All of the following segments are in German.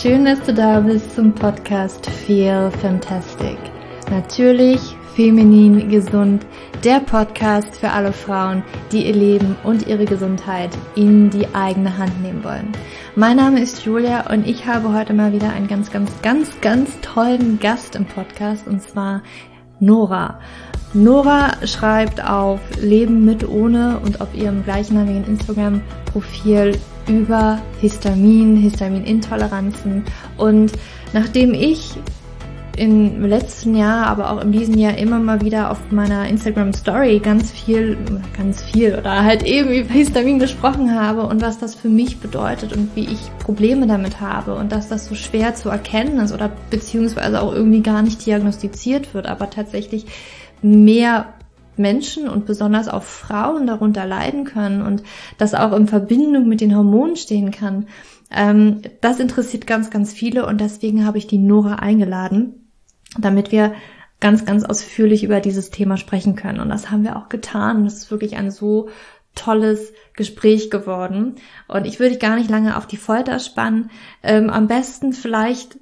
schön, dass du da bist zum Podcast Feel Fantastic. Natürlich feminin gesund, der Podcast für alle Frauen, die ihr Leben und ihre Gesundheit in die eigene Hand nehmen wollen. Mein Name ist Julia und ich habe heute mal wieder einen ganz, ganz, ganz, ganz tollen Gast im Podcast und zwar Nora. Nora schreibt auf Leben mit ohne und auf ihrem gleichnamigen Instagram-Profil über Histamin, Histaminintoleranzen. Und nachdem ich im letzten Jahr, aber auch in diesem Jahr immer mal wieder auf meiner Instagram Story ganz viel, ganz viel oder halt eben über Histamin gesprochen habe und was das für mich bedeutet und wie ich Probleme damit habe und dass das so schwer zu erkennen ist oder beziehungsweise auch irgendwie gar nicht diagnostiziert wird, aber tatsächlich mehr Menschen und besonders auch Frauen darunter leiden können und das auch in Verbindung mit den Hormonen stehen kann. Ähm, das interessiert ganz, ganz viele und deswegen habe ich die Nora eingeladen, damit wir ganz, ganz ausführlich über dieses Thema sprechen können. Und das haben wir auch getan. Es ist wirklich ein so tolles Gespräch geworden. Und ich würde dich gar nicht lange auf die Folter spannen. Ähm, am besten vielleicht,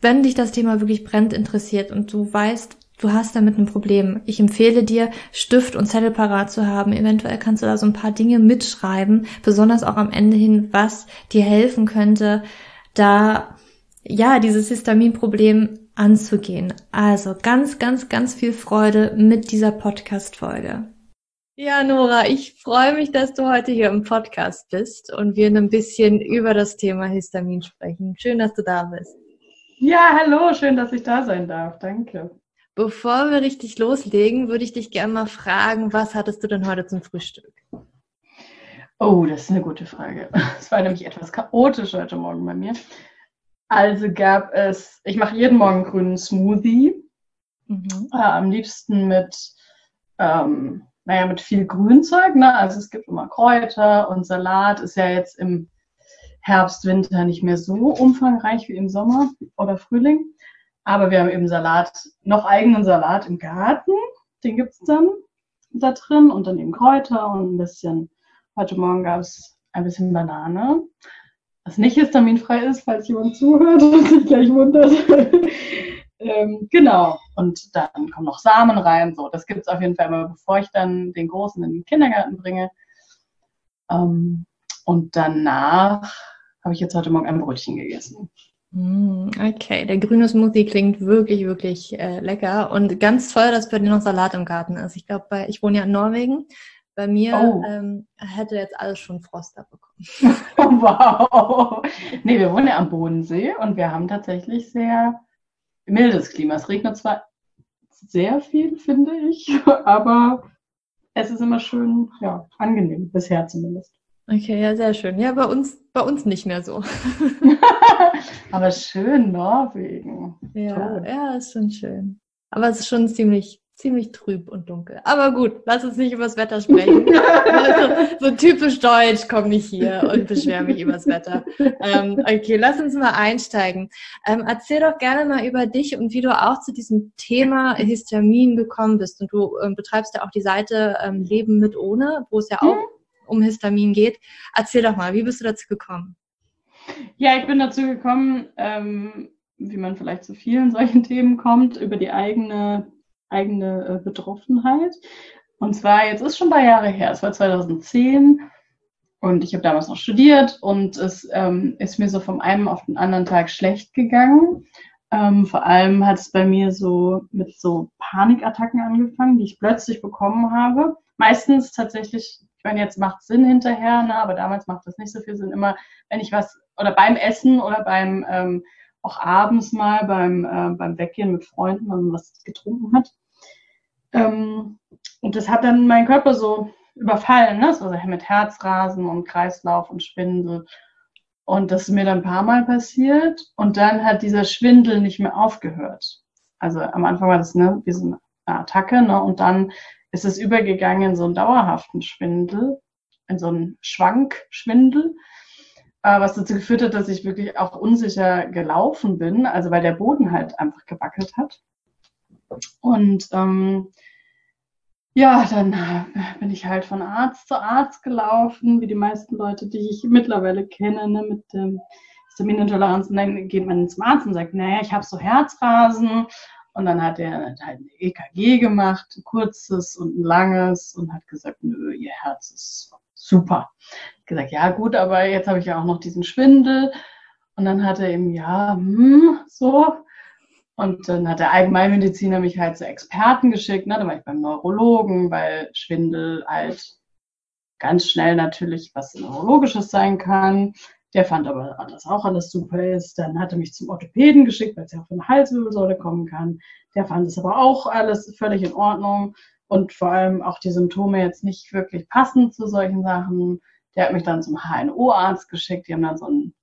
wenn dich das Thema wirklich brennt interessiert und du weißt, du hast damit ein Problem. Ich empfehle dir, Stift und Zettel parat zu haben. Eventuell kannst du da so ein paar Dinge mitschreiben, besonders auch am Ende hin, was dir helfen könnte, da ja dieses Histaminproblem anzugehen. Also ganz, ganz, ganz viel Freude mit dieser Podcast-Folge. Ja, Nora, ich freue mich, dass du heute hier im Podcast bist und wir ein bisschen über das Thema Histamin sprechen. Schön, dass du da bist. Ja, hallo, schön, dass ich da sein darf. Danke. Bevor wir richtig loslegen, würde ich dich gerne mal fragen, was hattest du denn heute zum Frühstück? Oh, das ist eine gute Frage. Es war nämlich etwas chaotisch heute Morgen bei mir. Also gab es, ich mache jeden Morgen grünen Smoothie. Mhm. Äh, am liebsten mit, ähm, naja, mit viel Grünzeug. Ne? Also es gibt immer Kräuter und Salat. Ist ja jetzt im Herbst, Winter nicht mehr so umfangreich wie im Sommer oder Frühling. Aber wir haben eben Salat, noch eigenen Salat im Garten. Den gibt es dann da drin und dann eben Kräuter und ein bisschen, heute Morgen gab es ein bisschen Banane, was nicht histaminfrei ist, falls jemand zuhört und sich gleich wundert. ähm, genau. Und dann kommen noch Samen rein. So, das gibt es auf jeden Fall immer, bevor ich dann den Großen in den Kindergarten bringe. Ähm, und danach habe ich jetzt heute Morgen ein Brötchen gegessen. Mm, okay, der grüne Smoothie klingt wirklich, wirklich äh, lecker und ganz toll, dass bei dir noch Salat im Garten ist. Ich glaube, ich wohne ja in Norwegen. Bei mir oh. ähm, hätte jetzt alles schon Frost abbekommen. wow. Nee, wir wohnen ja am Bodensee und wir haben tatsächlich sehr mildes Klima. Es regnet zwar sehr viel, finde ich, aber es ist immer schön, ja, angenehm, bisher zumindest. Okay, ja, sehr schön. Ja, bei uns, bei uns nicht mehr so. Aber schön, Norwegen. Ja, Toll. ja, ist schon schön. Aber es ist schon ziemlich, ziemlich trüb und dunkel. Aber gut, lass uns nicht über das Wetter sprechen. also, so typisch deutsch komme ich hier und beschwere mich über das Wetter. Ähm, okay, lass uns mal einsteigen. Ähm, erzähl doch gerne mal über dich und wie du auch zu diesem Thema Histamin gekommen bist. Und du ähm, betreibst ja auch die Seite ähm, Leben mit ohne, wo es ja auch mhm um Histamin geht. Erzähl doch mal, wie bist du dazu gekommen? Ja, ich bin dazu gekommen, ähm, wie man vielleicht zu vielen solchen Themen kommt, über die eigene, eigene äh, Betroffenheit. Und zwar, jetzt ist schon ein paar Jahre her, es war 2010 und ich habe damals noch studiert und es ähm, ist mir so vom einen auf den anderen Tag schlecht gegangen. Ähm, vor allem hat es bei mir so mit so Panikattacken angefangen, die ich plötzlich bekommen habe. Meistens tatsächlich ich meine, jetzt macht Sinn hinterher, ne, aber damals macht das nicht so viel Sinn. Immer, wenn ich was, oder beim Essen oder beim, ähm, auch abends mal beim, äh, beim Weggehen mit Freunden, wenn man was getrunken hat. Ähm, und das hat dann meinen Körper so überfallen, ne? So mit Herzrasen und Kreislauf und Schwindel. Und das ist mir dann ein paar Mal passiert. Und dann hat dieser Schwindel nicht mehr aufgehört. Also am Anfang war das ne, wie so eine Attacke, ne? Und dann ist es übergegangen in so einen dauerhaften Schwindel, in so einen Schwankschwindel, was dazu geführt hat, dass ich wirklich auch unsicher gelaufen bin, also weil der Boden halt einfach gewackelt hat. Und ähm, ja, dann äh, bin ich halt von Arzt zu Arzt gelaufen, wie die meisten Leute, die ich mittlerweile kenne, ne, mit dem Histaminintoleranz und dann geht man ins Arzt und sagt, naja, ich habe so Herzrasen und dann hat er halt ein EKG gemacht, ein kurzes und ein langes und hat gesagt, nö, ihr Herz ist super. Ich gesagt, ja gut, aber jetzt habe ich ja auch noch diesen Schwindel und dann hat er eben, ja, hm, so. Und dann hat der Allgemeinmediziner mich halt zu Experten geschickt. Ne? Da war ich beim Neurologen, weil Schwindel halt ganz schnell natürlich was Neurologisches sein kann. Der fand aber, dass auch alles super ist. Dann hat er mich zum Orthopäden geschickt, weil es ja auch von der Halswirbelsäule kommen kann. Der fand es aber auch alles völlig in Ordnung und vor allem auch die Symptome jetzt nicht wirklich passend zu solchen Sachen. Der hat mich dann zum HNO-Arzt geschickt. Die haben dann so einen,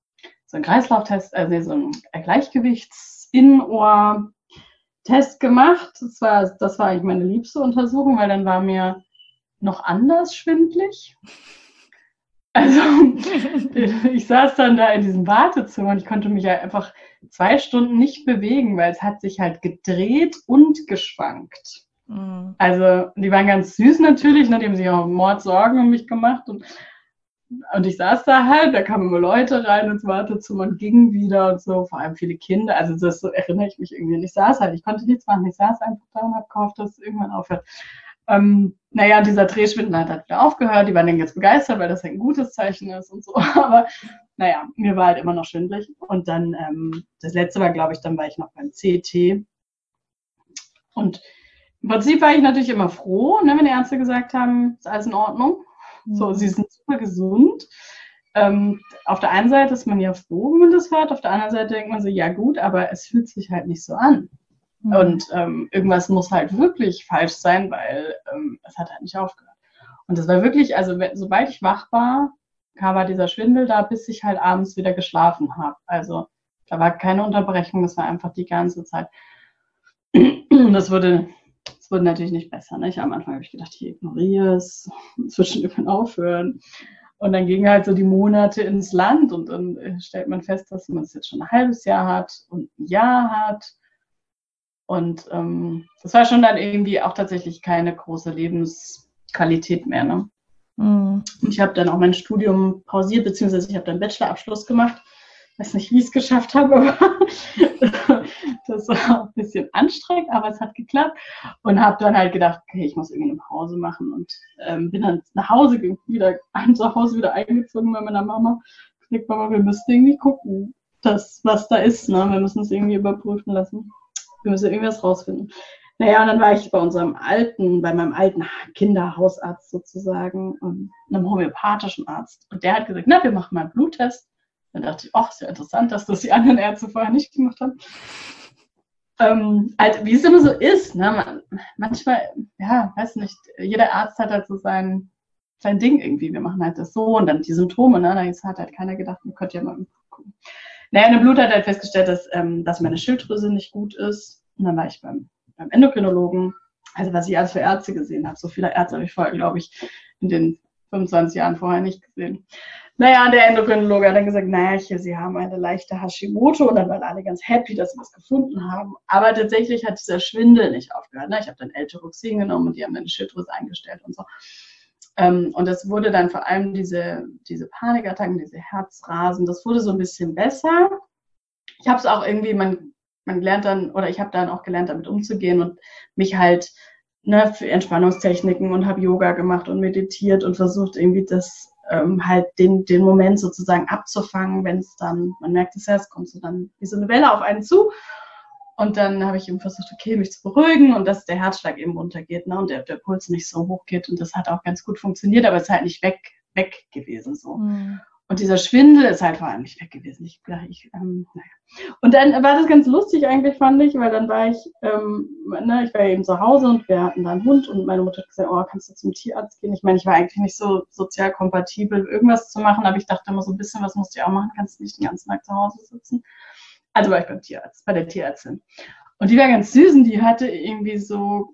so einen Kreislauftest, also so einen Gleichgewichts-Innenohr-Test gemacht. Das war, das war eigentlich meine liebste Untersuchung, weil dann war mir noch anders schwindlig. Also ich saß dann da in diesem Wartezimmer und ich konnte mich ja einfach zwei Stunden nicht bewegen, weil es hat sich halt gedreht und geschwankt. Mhm. Also die waren ganz süß natürlich, ne? die haben sich auch Mord Sorgen um mich gemacht und, und ich saß da halt, da kamen immer Leute rein ins Wartezimmer und gingen wieder und so, vor allem viele Kinder, also das so erinnere ich mich irgendwie. Und ich saß halt, ich konnte nichts machen, ich saß einfach da und habe gehofft, dass es irgendwann aufhört. Ähm, naja, dieser Drehschwindel hat halt wieder aufgehört. Die waren dann jetzt begeistert, weil das ein gutes Zeichen ist und so. Aber naja, mir war halt immer noch schwindlig. Und dann, ähm, das letzte war, glaube ich, dann war ich noch beim CT. Und im Prinzip war ich natürlich immer froh, ne, wenn die Ärzte gesagt haben, ist alles in Ordnung. Mhm. So, sie sind super gesund. Ähm, auf der einen Seite ist man ja froh, wenn man das hört. Auf der anderen Seite denkt man so, ja gut, aber es fühlt sich halt nicht so an. Mhm. Und ähm, irgendwas muss halt wirklich falsch sein, weil ähm, es hat halt nicht aufgehört. Und das war wirklich, also sobald ich wach war, kam halt dieser Schwindel da, bis ich halt abends wieder geschlafen habe. Also da war keine Unterbrechung, das war einfach die ganze Zeit. Das wurde, das wurde natürlich nicht besser. Ne? Ich, am Anfang habe ich gedacht, ich ignoriere es, es wird schon irgendwann aufhören. Und dann gingen halt so die Monate ins Land und dann äh, stellt man fest, dass man es jetzt schon ein halbes Jahr hat und ein Jahr hat. Und ähm, das war schon dann irgendwie auch tatsächlich keine große Lebensqualität mehr. Ne? Mhm. Und ich habe dann auch mein Studium pausiert, beziehungsweise ich habe dann Bachelorabschluss gemacht. Ich weiß nicht, wie ich es geschafft habe, aber das war ein bisschen anstrengend, aber es hat geklappt. Und habe dann halt gedacht, okay, ich muss irgendwie eine Pause machen und ähm, bin dann nach Hause wieder, zu Hause wieder eingezogen bei meiner Mama. Ich Mama, wir müssen irgendwie gucken, dass, was da ist. Ne? Wir müssen es irgendwie überprüfen lassen wir müssen irgendwas rausfinden. Naja, und dann war ich bei unserem alten, bei meinem alten Kinderhausarzt sozusagen, einem homöopathischen Arzt. Und der hat gesagt, na, wir machen mal einen Bluttest. Dann dachte ich, ach, ist ja interessant, dass das die anderen Ärzte vorher nicht gemacht haben. Ähm, also, wie es immer so ist, ne? Man, manchmal, ja, weiß nicht, jeder Arzt hat halt so sein, sein Ding irgendwie. Wir machen halt das so und dann die Symptome, ne? Da hat halt keiner gedacht, man könnte ja mal gucken. Naja, in dem Blut hat halt festgestellt, dass, ähm, dass meine Schilddrüse nicht gut ist. Und dann war ich beim, beim Endokrinologen. Also was ich alles für Ärzte gesehen habe. So viele Ärzte habe ich vorher, glaube ich, in den 25 Jahren vorher nicht gesehen. Naja, der Endokrinologe hat dann gesagt, naja, hier, Sie haben eine leichte Hashimoto und dann waren alle ganz happy, dass sie was gefunden haben. Aber tatsächlich hat dieser Schwindel nicht aufgehört. Ne? Ich habe dann L-Tyroxin genommen und die haben dann Schilddrüse eingestellt und so. Ähm, und es wurde dann vor allem diese, diese Panikattacken, diese Herzrasen, das wurde so ein bisschen besser. Ich habe es auch irgendwie, man, man lernt dann, oder ich habe dann auch gelernt, damit umzugehen und mich halt ne, für Entspannungstechniken und habe Yoga gemacht und meditiert und versucht irgendwie das ähm, halt den, den Moment sozusagen abzufangen, wenn es dann, man merkt es ja, es kommt so dann wie so eine Welle auf einen zu und dann habe ich eben versucht, okay, mich zu beruhigen und dass der Herzschlag eben runtergeht ne, und der, der Puls nicht so hoch geht. Und das hat auch ganz gut funktioniert, aber es ist halt nicht weg, weg gewesen. so. Mhm. Und dieser Schwindel ist halt vor allem nicht weg gewesen. Ich, ich, ähm, naja. Und dann war das ganz lustig eigentlich, fand ich, weil dann war ich, ähm, ne, ich war eben zu Hause und wir hatten da einen Hund und meine Mutter hat gesagt, oh, kannst du zum Tierarzt gehen? Ich meine, ich war eigentlich nicht so sozial kompatibel, irgendwas zu machen, aber ich dachte immer so ein bisschen, was musst du auch machen, kannst du nicht den ganzen Tag zu Hause sitzen. Also war ich beim Tierarzt, bei der Tierärztin. Und die war ganz süß und die hatte irgendwie so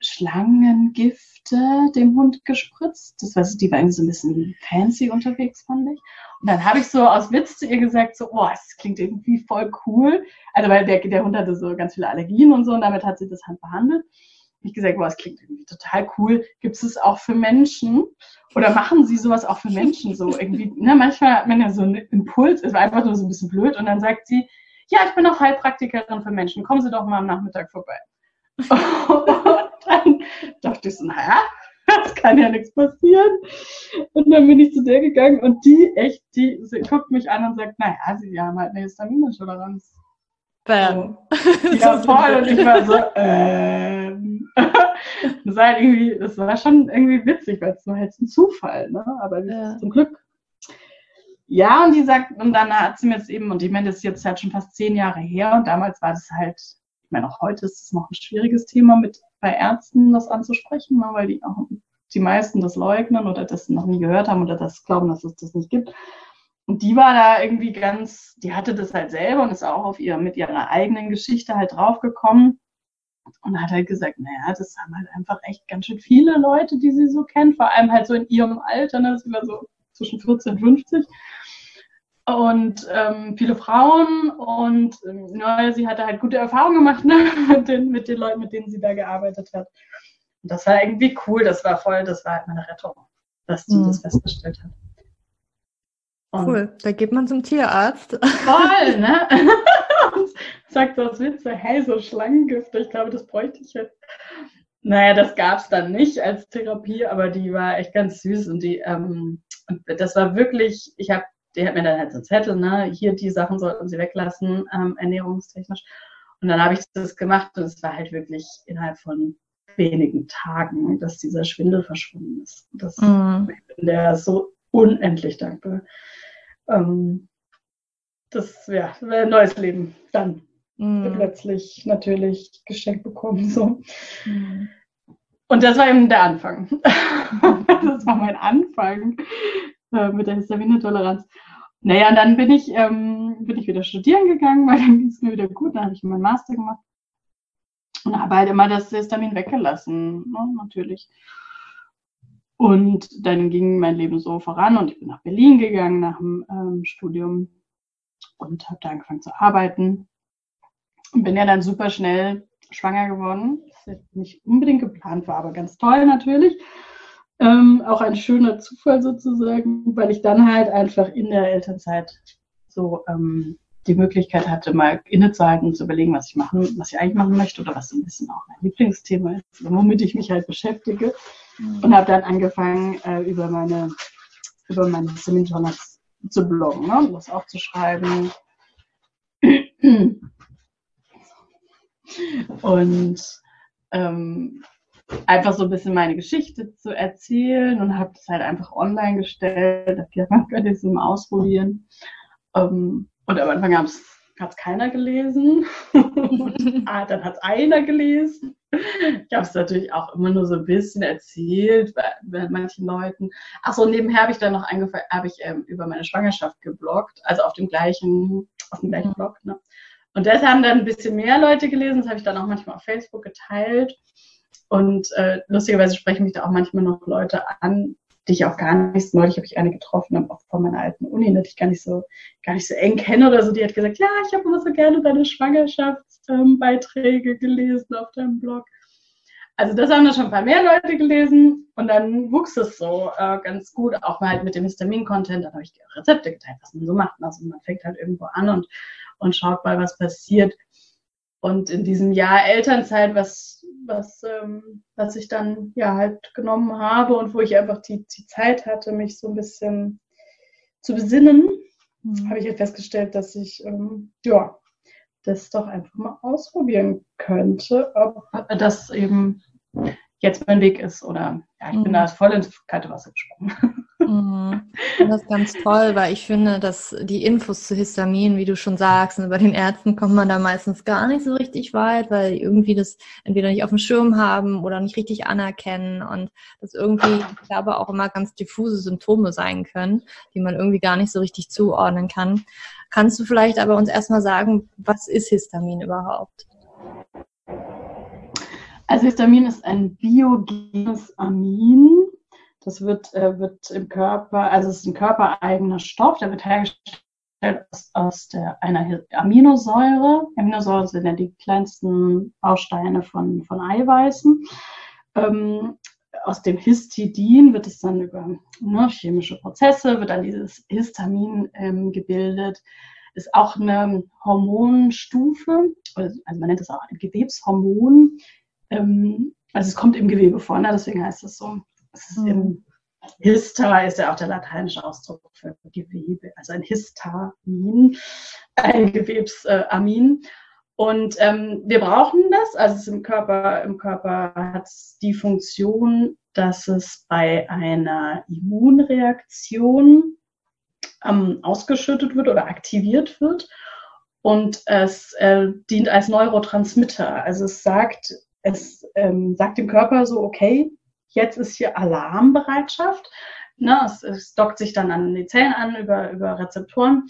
Schlangengifte dem Hund gespritzt. Das war, die war irgendwie so ein bisschen fancy unterwegs, fand ich. Und dann habe ich so aus Witz zu ihr gesagt, so, oh, das klingt irgendwie voll cool. Also weil der, der Hund hatte so ganz viele Allergien und so und damit hat sie das halt behandelt. ich gesagt, boah, das klingt irgendwie total cool. Gibt es auch für Menschen? Oder machen Sie sowas auch für Menschen so irgendwie? Ne, manchmal hat man ja so einen Impuls, war einfach nur so ein bisschen blöd und dann sagt sie, ja, ich bin auch Heilpraktikerin für Menschen, kommen Sie doch mal am Nachmittag vorbei. dann dachte ich so, naja, das kann ja nichts passieren. Und dann bin ich zu der gegangen und die echt, die, sie guckt mich an und sagt, naja, sie haben halt eine Histaminintoleranz. Bam. So. Ja, voll. Und ich war so, ähm. das war halt irgendwie, das war schon irgendwie witzig, weil es war halt ein Zufall, ne? Aber ja. zum Glück. Ja, und die sagt, und dann hat sie mir jetzt eben, und ich meine, das ist jetzt halt schon fast zehn Jahre her, und damals war das halt, ich meine, auch heute ist es noch ein schwieriges Thema mit bei Ärzten das anzusprechen, ne, weil die auch die meisten das leugnen oder das noch nie gehört haben oder das glauben, dass es das nicht gibt. Und die war da irgendwie ganz, die hatte das halt selber und ist auch auf ihr, mit ihrer eigenen Geschichte halt draufgekommen und hat halt gesagt, naja, das haben halt einfach echt ganz schön viele Leute, die sie so kennt, vor allem halt so in ihrem Alter, ne, das war so zwischen 14 und 50 und ähm, viele Frauen und ähm, ja, sie hatte halt gute Erfahrungen gemacht ne, mit, den, mit den Leuten, mit denen sie da gearbeitet hat. Und das war irgendwie cool, das war voll, das war halt meine Rettung, dass sie mhm. das festgestellt hat. Und cool, da geht man zum Tierarzt. Voll, ne? und sagt so aus Witze, hey, so Schlangengifte, ich glaube, das bräuchte ich jetzt. Naja, das gab es dann nicht als Therapie, aber die war echt ganz süß und die, ähm, das war wirklich, ich habe die hat mir dann halt so einen Zettel, ne, hier die Sachen sollten sie weglassen, ähm, ernährungstechnisch. Und dann habe ich das gemacht und es war halt wirklich innerhalb von wenigen Tagen, dass dieser Schwindel verschwunden ist. Das, mm. Ich bin der so unendlich dankbar. Ähm, das ja, ein neues Leben dann mm. plötzlich natürlich geschenkt bekommen. So. Mm. Und das war eben der Anfang. das war mein Anfang äh, mit der Histaminintoleranz. Naja, und dann bin ich, ähm, bin ich wieder studieren gegangen, weil dann ging es mir wieder gut. Dann habe ich meinen Master gemacht und habe halt immer das Histamin weggelassen, ne, natürlich. Und dann ging mein Leben so voran und ich bin nach Berlin gegangen nach dem ähm, Studium und habe da angefangen zu arbeiten. Und bin ja dann super schnell schwanger geworden. Das nicht unbedingt geplant war, aber ganz toll natürlich. Ähm, auch ein schöner Zufall sozusagen, weil ich dann halt einfach in der Elternzeit so ähm, die Möglichkeit hatte, mal innezuhalten und zu überlegen, was ich machen, was ich eigentlich machen möchte oder was so ein bisschen auch mein Lieblingsthema ist, womit ich mich halt beschäftige. Mhm. Und habe dann angefangen, äh, über meine über meine Seminarjournals zu bloggen, ne, das aufzuschreiben. Und ähm, einfach so ein bisschen meine Geschichte zu erzählen und habe das halt einfach online gestellt. Man könnte es mal ausprobieren. Ähm, und am Anfang hat es keiner gelesen. ah, dann hat es einer gelesen. Ich habe es natürlich auch immer nur so ein bisschen erzählt bei, bei manchen Leuten. Achso, nebenher habe ich dann noch angefangen, habe ich ähm, über meine Schwangerschaft gebloggt, also auf dem gleichen, auf dem gleichen Blog. Ne? Und das haben dann ein bisschen mehr Leute gelesen. Das habe ich dann auch manchmal auf Facebook geteilt. Und äh, lustigerweise sprechen mich da auch manchmal noch Leute an, die ich auch gar nicht, neulich habe ich eine getroffen, auch von meiner alten Uni, die ich gar nicht so, gar nicht so eng kenne oder so, die hat gesagt, ja, ich habe immer so gerne deine Schwangerschaftsbeiträge ähm, gelesen auf deinem Blog. Also das haben dann schon ein paar mehr Leute gelesen und dann wuchs es so äh, ganz gut, auch mal halt mit dem Histamin-Content, dann habe ich Rezepte geteilt, was man so macht. Also man fängt halt irgendwo an und, und schaut mal, was passiert. Und in diesem Jahr Elternzeit, was, was, ähm, was ich dann ja halt genommen habe und wo ich einfach die, die Zeit hatte, mich so ein bisschen zu besinnen, mhm. habe ich halt festgestellt, dass ich ähm, ja das doch einfach mal ausprobieren könnte, ob das eben jetzt mein Weg ist oder ja, ich mhm. bin da voll ins kalte Wasser gesprungen. Mhm. Das ist ganz toll, weil ich finde, dass die Infos zu Histamin, wie du schon sagst, und bei den Ärzten kommt man da meistens gar nicht so richtig weit, weil die irgendwie das entweder nicht auf dem Schirm haben oder nicht richtig anerkennen und das irgendwie, ich glaube, auch immer ganz diffuse Symptome sein können, die man irgendwie gar nicht so richtig zuordnen kann. Kannst du vielleicht aber uns erstmal sagen, was ist Histamin überhaupt? Also Histamin ist ein biogenes Amin das wird, äh, wird im Körper, also es ist ein körpereigener Stoff, der wird hergestellt aus, aus der, einer Aminosäure. Aminosäuren sind ja die kleinsten Bausteine von, von Eiweißen. Ähm, aus dem Histidin wird es dann über ne, chemische Prozesse, wird dann dieses Histamin ähm, gebildet. Ist auch eine Hormonstufe, also man nennt es auch ein Gewebshormon. Ähm, also es kommt im Gewebe vor, ne? deswegen heißt es so. Es ist im Hista ist ja auch der lateinische Ausdruck für Gewebe, also ein Histamin, ein Gewebsamin. Und ähm, wir brauchen das, also im Körper, im Körper hat es die Funktion, dass es bei einer Immunreaktion ähm, ausgeschüttet wird oder aktiviert wird. Und es äh, dient als Neurotransmitter. Also es sagt, es ähm, sagt dem Körper so, okay, jetzt ist hier Alarmbereitschaft. Ne, es, es dockt sich dann an die Zellen an über, über Rezeptoren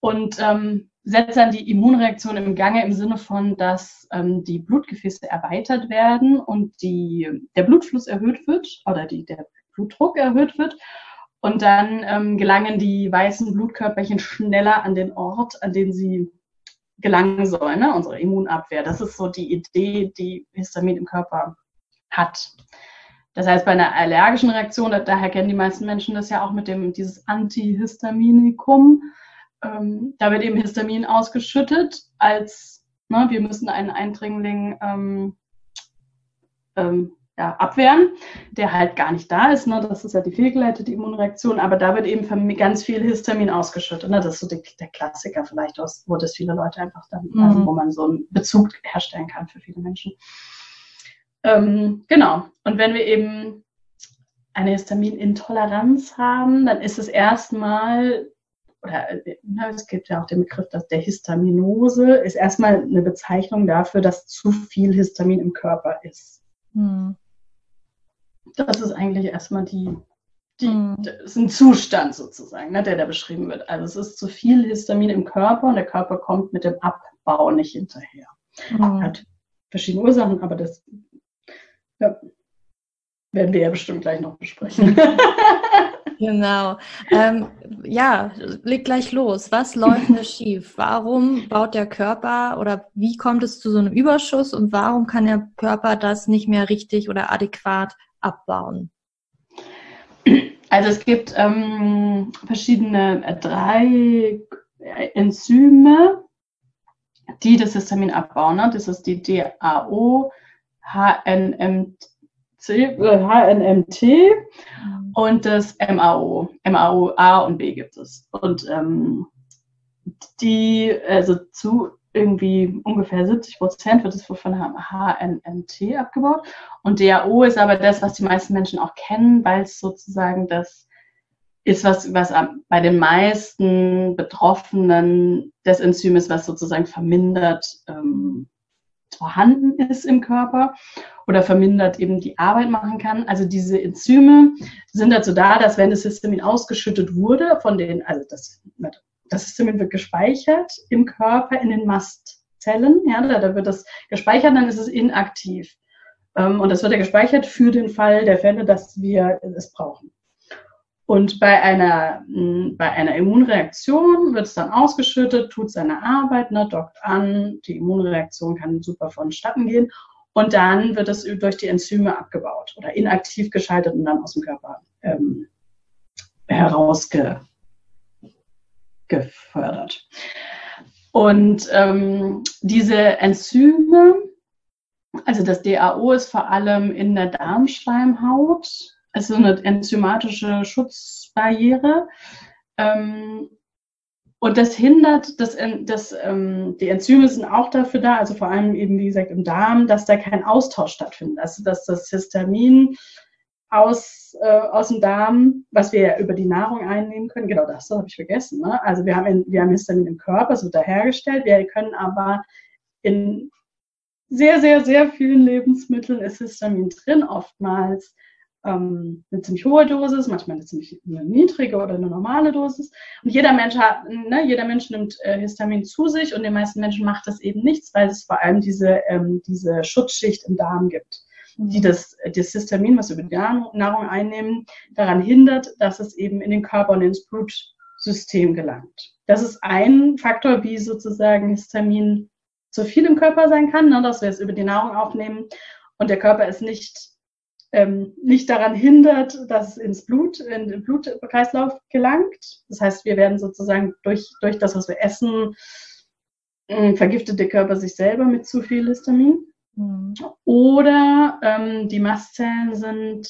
und ähm, setzt dann die Immunreaktion im Gange im Sinne von, dass ähm, die Blutgefäße erweitert werden und die, der Blutfluss erhöht wird oder die, der Blutdruck erhöht wird. Und dann ähm, gelangen die weißen Blutkörperchen schneller an den Ort, an den sie gelangen sollen, ne? unsere Immunabwehr. Das ist so die Idee, die Histamin im Körper hat. Das heißt, bei einer allergischen Reaktion, daher kennen die meisten Menschen das ja auch mit dem, dieses Antihistaminikum, ähm, da wird eben Histamin ausgeschüttet, als ne, wir müssen einen Eindringling ähm, ähm, ja, abwehren, der halt gar nicht da ist. Ne? Das ist ja die fehlgeleitete Immunreaktion, aber da wird eben ganz viel Histamin ausgeschüttet. Ne? Das ist so die, der Klassiker vielleicht, aus, wo das viele Leute einfach dann, mhm. also wo man so einen Bezug herstellen kann für viele Menschen. Ähm, genau. Und wenn wir eben eine Histaminintoleranz haben, dann ist es erstmal, oder na, es gibt ja auch den Begriff dass der Histaminose, ist erstmal eine Bezeichnung dafür, dass zu viel Histamin im Körper ist. Hm. Das ist eigentlich erstmal die, die hm. ist ein Zustand sozusagen, ne, der da beschrieben wird. Also es ist zu viel Histamin im Körper und der Körper kommt mit dem Abbau nicht hinterher. Hm. Hat verschiedene Ursachen, aber das ja. Werden wir ja bestimmt gleich noch besprechen. Genau. Ähm, ja, leg gleich los. Was läuft da schief? Warum baut der Körper oder wie kommt es zu so einem Überschuss und warum kann der Körper das nicht mehr richtig oder adäquat abbauen? Also es gibt ähm, verschiedene äh, drei Enzyme, die das Histamin abbauen. Ne? Das ist die DAO, HNMT, HNMT mhm. und das MAO. MAO A und B gibt es. Und ähm, die, also zu irgendwie ungefähr 70 Prozent wird es von HNMT abgebaut. Und DAO ist aber das, was die meisten Menschen auch kennen, weil es sozusagen das ist, was, was bei den meisten Betroffenen das Enzym ist, was sozusagen vermindert, ähm, vorhanden ist im Körper oder vermindert eben die Arbeit machen kann. Also diese Enzyme sind dazu da, dass wenn das Histamin ausgeschüttet wurde, von den, also das, das Histamin wird gespeichert im Körper in den Mastzellen, ja, da, da wird das gespeichert, dann ist es inaktiv. Ähm, und das wird ja gespeichert für den Fall der Fälle, dass wir es brauchen. Und bei einer, bei einer Immunreaktion wird es dann ausgeschüttet, tut seine Arbeit, ne, dockt an, die Immunreaktion kann super vonstatten gehen und dann wird es durch die Enzyme abgebaut oder inaktiv geschaltet und dann aus dem Körper ähm, herausgefördert. Und ähm, diese Enzyme, also das DAO ist vor allem in der Darmschleimhaut also eine enzymatische Schutzbarriere. Ähm, und das hindert, das, das, ähm, die Enzyme sind auch dafür da, also vor allem eben, wie gesagt, im Darm, dass da kein Austausch stattfindet. Also dass das Histamin aus, äh, aus dem Darm, was wir über die Nahrung einnehmen können, genau das, das habe ich vergessen. Ne? Also wir haben, in, wir haben Histamin im Körper, es wird da hergestellt, wir können aber in sehr, sehr, sehr vielen Lebensmitteln ist Histamin drin, oftmals ähm, eine ziemlich hohe Dosis, manchmal eine ziemlich eine niedrige oder eine normale Dosis. Und jeder Mensch hat, ne, jeder Mensch nimmt äh, Histamin zu sich und den meisten Menschen macht das eben nichts, weil es vor allem diese, ähm, diese Schutzschicht im Darm gibt, die das, das Histamin, was wir über die Nahrung einnehmen, daran hindert, dass es eben in den Körper und ins Blutsystem gelangt. das ist ein Faktor, wie sozusagen Histamin zu viel im Körper sein kann, ne, dass wir es über die Nahrung aufnehmen und der Körper es nicht, ähm, nicht daran hindert, dass es ins Blut, in den Blutkreislauf gelangt. Das heißt, wir werden sozusagen durch, durch das, was wir essen, vergiftet der Körper sich selber mit zu viel Histamin. Mhm. Oder ähm, die Mastzellen sind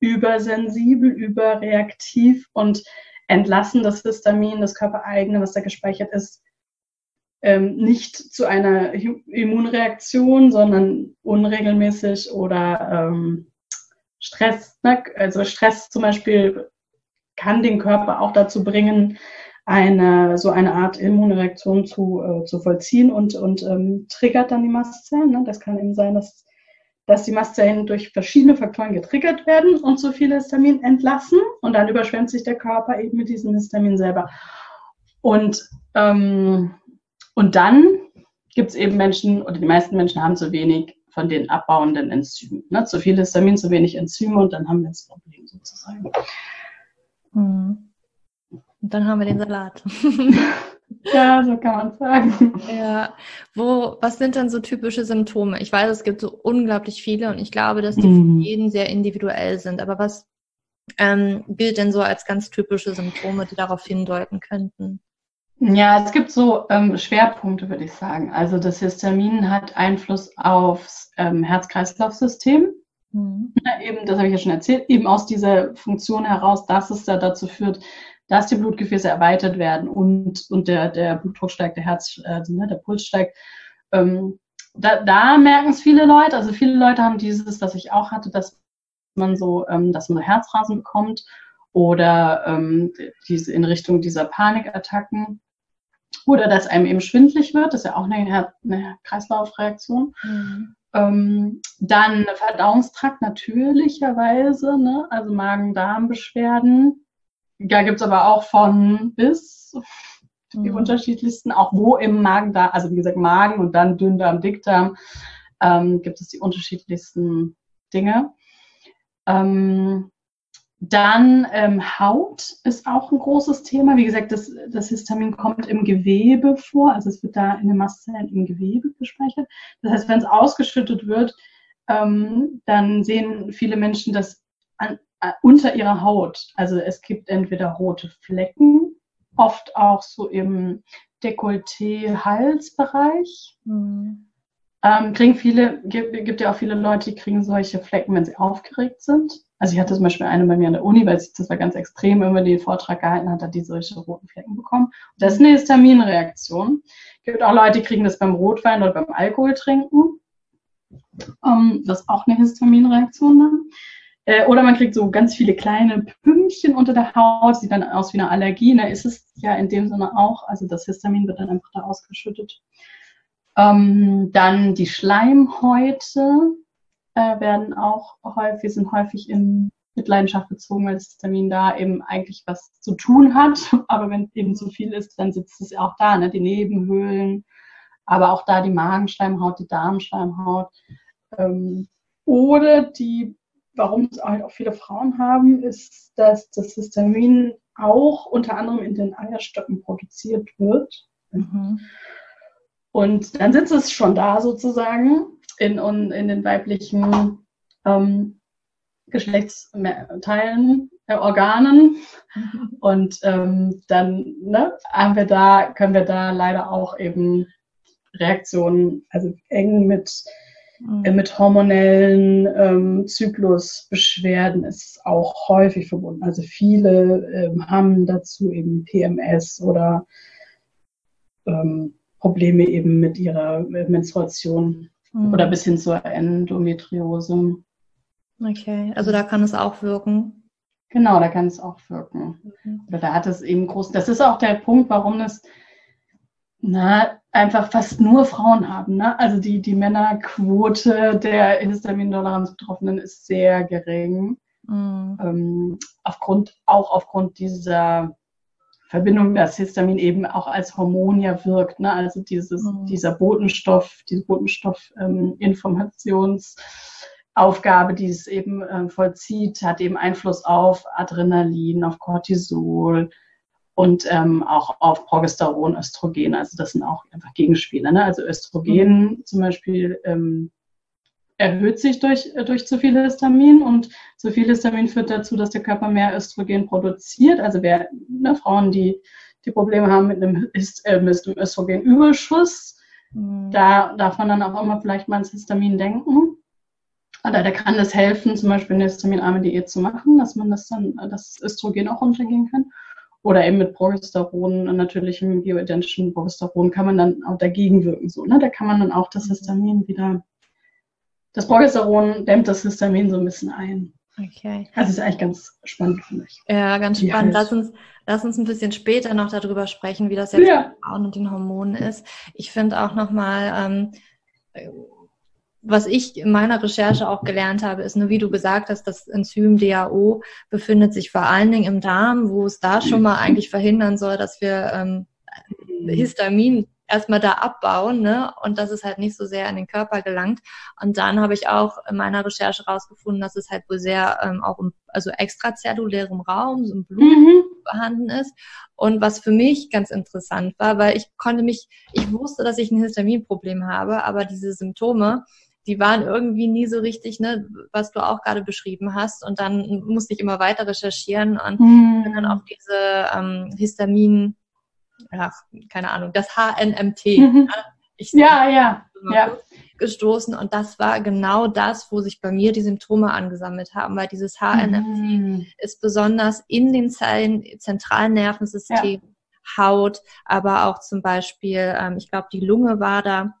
übersensibel, überreaktiv und entlassen das Histamin, das körpereigene, was da gespeichert ist, ähm, nicht zu einer Immunreaktion, sondern unregelmäßig oder ähm, Stress. Ne? Also Stress zum Beispiel kann den Körper auch dazu bringen, eine so eine Art Immunreaktion zu, äh, zu vollziehen und, und ähm, triggert dann die Mastzellen. Ne? Das kann eben sein, dass, dass die Mastzellen durch verschiedene Faktoren getriggert werden und zu viel Histamin entlassen und dann überschwemmt sich der Körper eben mit diesem Histamin selber. Und ähm, und dann gibt es eben Menschen, oder die meisten Menschen haben zu wenig von den abbauenden Enzymen. Ne? Zu viel Histamin, zu wenig Enzyme und dann haben wir das Problem sozusagen. Mhm. Und dann haben wir den Salat. ja, so kann man sagen. Ja, wo, was sind denn so typische Symptome? Ich weiß, es gibt so unglaublich viele und ich glaube, dass die mhm. für jeden sehr individuell sind. Aber was ähm, gilt denn so als ganz typische Symptome, die darauf hindeuten könnten? Ja, es gibt so ähm, Schwerpunkte, würde ich sagen. Also das Histamin hat Einfluss aufs ähm, Herz-Kreislauf-System. Mhm. Ja, eben, das habe ich ja schon erzählt, eben aus dieser Funktion heraus, dass es da dazu führt, dass die Blutgefäße erweitert werden und, und der, der Blutdruck steigt, der Herz, äh, ne, der Puls steigt. Ähm, da, da merken es viele Leute, also viele Leute haben dieses, was ich auch hatte, dass man so, ähm, dass man Herzrasen bekommt oder ähm, diese in Richtung dieser Panikattacken. Oder dass einem eben schwindlig wird, das ist ja auch eine, eine Kreislaufreaktion. Mhm. Ähm, dann Verdauungstrakt natürlicherweise, ne? also Magen-Darm-Beschwerden. Da gibt es aber auch von bis die mhm. unterschiedlichsten, auch wo im Magen-Darm, also wie gesagt Magen und dann Dünndarm, Dickdarm, ähm, gibt es die unterschiedlichsten Dinge. Ähm, dann ähm, Haut ist auch ein großes Thema. Wie gesagt, das, das Histamin kommt im Gewebe vor, also es wird da in den Mastzellen im Gewebe gespeichert. Das heißt, wenn es ausgeschüttet wird, ähm, dann sehen viele Menschen das an, unter ihrer Haut. Also es gibt entweder rote Flecken, oft auch so im Dekolleté-Halsbereich. Mhm. Ähm, kriegen viele, gibt, gibt ja auch viele Leute, die kriegen solche Flecken, wenn sie aufgeregt sind. Also ich hatte zum Beispiel eine bei mir an der Uni, weil das war ganz extrem, wenn man den Vortrag gehalten hat, hat die solche roten Flecken bekommen. Und das ist eine Histaminreaktion. Es gibt auch Leute, die kriegen das beim Rotwein oder beim Alkohol trinken. Ähm, das ist auch eine Histaminreaktion dann. Äh, oder man kriegt so ganz viele kleine Pünktchen unter der Haut, sieht dann aus wie eine Allergie. Da ist es ja in dem Sinne auch. Also das Histamin wird dann einfach da ausgeschüttet. Ähm, dann die Schleimhäute äh, werden auch häufig, sind häufig in Mitleidenschaft gezogen, weil das Histamin da eben eigentlich was zu tun hat. Aber wenn eben zu viel ist, dann sitzt es auch da, ne? die Nebenhöhlen, aber auch da die Magenschleimhaut, die Darmschleimhaut. Ähm, oder die, warum es halt auch viele Frauen haben, ist, dass das Histamin auch unter anderem in den Eierstöcken produziert wird. Mhm. Und dann sitzt es schon da sozusagen in, in den weiblichen ähm, Geschlechtsteilen, äh, Organen. Und ähm, dann ne, haben wir da, können wir da leider auch eben Reaktionen, also eng mit, mhm. äh, mit hormonellen ähm, Zyklusbeschwerden ist auch häufig verbunden. Also viele ähm, haben dazu eben PMS oder ähm, Probleme eben mit ihrer Menstruation mhm. oder bis hin zur Endometriose. Okay, also da kann es auch wirken. Genau, da kann es auch wirken. Mhm. Oder da hat es eben groß. Das ist auch der Punkt, warum es na, einfach fast nur Frauen haben. Ne? Also die, die Männerquote der Histamintoleranz-Betroffenen ist sehr gering. Mhm. Ähm, aufgrund, auch aufgrund dieser Verbindung, dass Histamin eben auch als Hormon ja wirkt. Ne? Also dieses, mhm. dieser Botenstoff, diese Botenstoffinformationsaufgabe, ähm, die es eben äh, vollzieht, hat eben Einfluss auf Adrenalin, auf Cortisol, und ähm, auch auf Progesteron, Östrogen. Also das sind auch einfach Gegenspieler. Ne? Also Östrogen mhm. zum Beispiel ähm, erhöht sich durch, äh, durch zu viel Histamin und zu viel Histamin führt dazu, dass der Körper mehr Östrogen produziert. Also wer ne, Frauen, die die Probleme haben mit einem, Hist äh, mit einem Östrogenüberschuss, mhm. da darf man dann auch immer vielleicht mal ans Histamin denken. Oder da kann es helfen, zum Beispiel eine histaminarme Diät zu machen, dass man das dann, das Östrogen auch runtergehen kann. Oder eben mit Progesteron, natürlichem bioidentischen Progesteron, kann man dann auch dagegen wirken. So, ne? Da kann man dann auch das mhm. Histamin wieder, das Progesteron dämmt das Histamin so ein bisschen ein. Okay. Also ist eigentlich ganz spannend, finde ich. Ja, ganz spannend. Lass uns, lass uns ein bisschen später noch darüber sprechen, wie das jetzt ja. mit Frauen und den Hormonen ist. Ich finde auch nochmal, ähm, was ich in meiner Recherche auch gelernt habe, ist nur, wie du gesagt hast, das Enzym DAO befindet sich vor allen Dingen im Darm, wo es da schon mal eigentlich verhindern soll, dass wir ähm, Histamin erstmal da abbauen, ne? Und dass es halt nicht so sehr in den Körper gelangt. Und dann habe ich auch in meiner Recherche rausgefunden, dass es halt wohl sehr ähm, auch im, also extrazellulärem Raum, so im Blut mhm. vorhanden ist. Und was für mich ganz interessant war, weil ich konnte mich, ich wusste, dass ich ein Histaminproblem habe, aber diese Symptome, die waren irgendwie nie so richtig, ne, was du auch gerade beschrieben hast. Und dann musste ich immer weiter recherchieren und mhm. bin dann auf diese ähm, Histamin, ja, keine Ahnung, das HNMT. Mhm. Ich, ja, ja, ja. gestoßen und das war genau das, wo sich bei mir die Symptome angesammelt haben, weil dieses HNMT mhm. ist besonders in den Zellen, zentralen Nervensystem, ja. Haut, aber auch zum Beispiel, ähm, ich glaube, die Lunge war da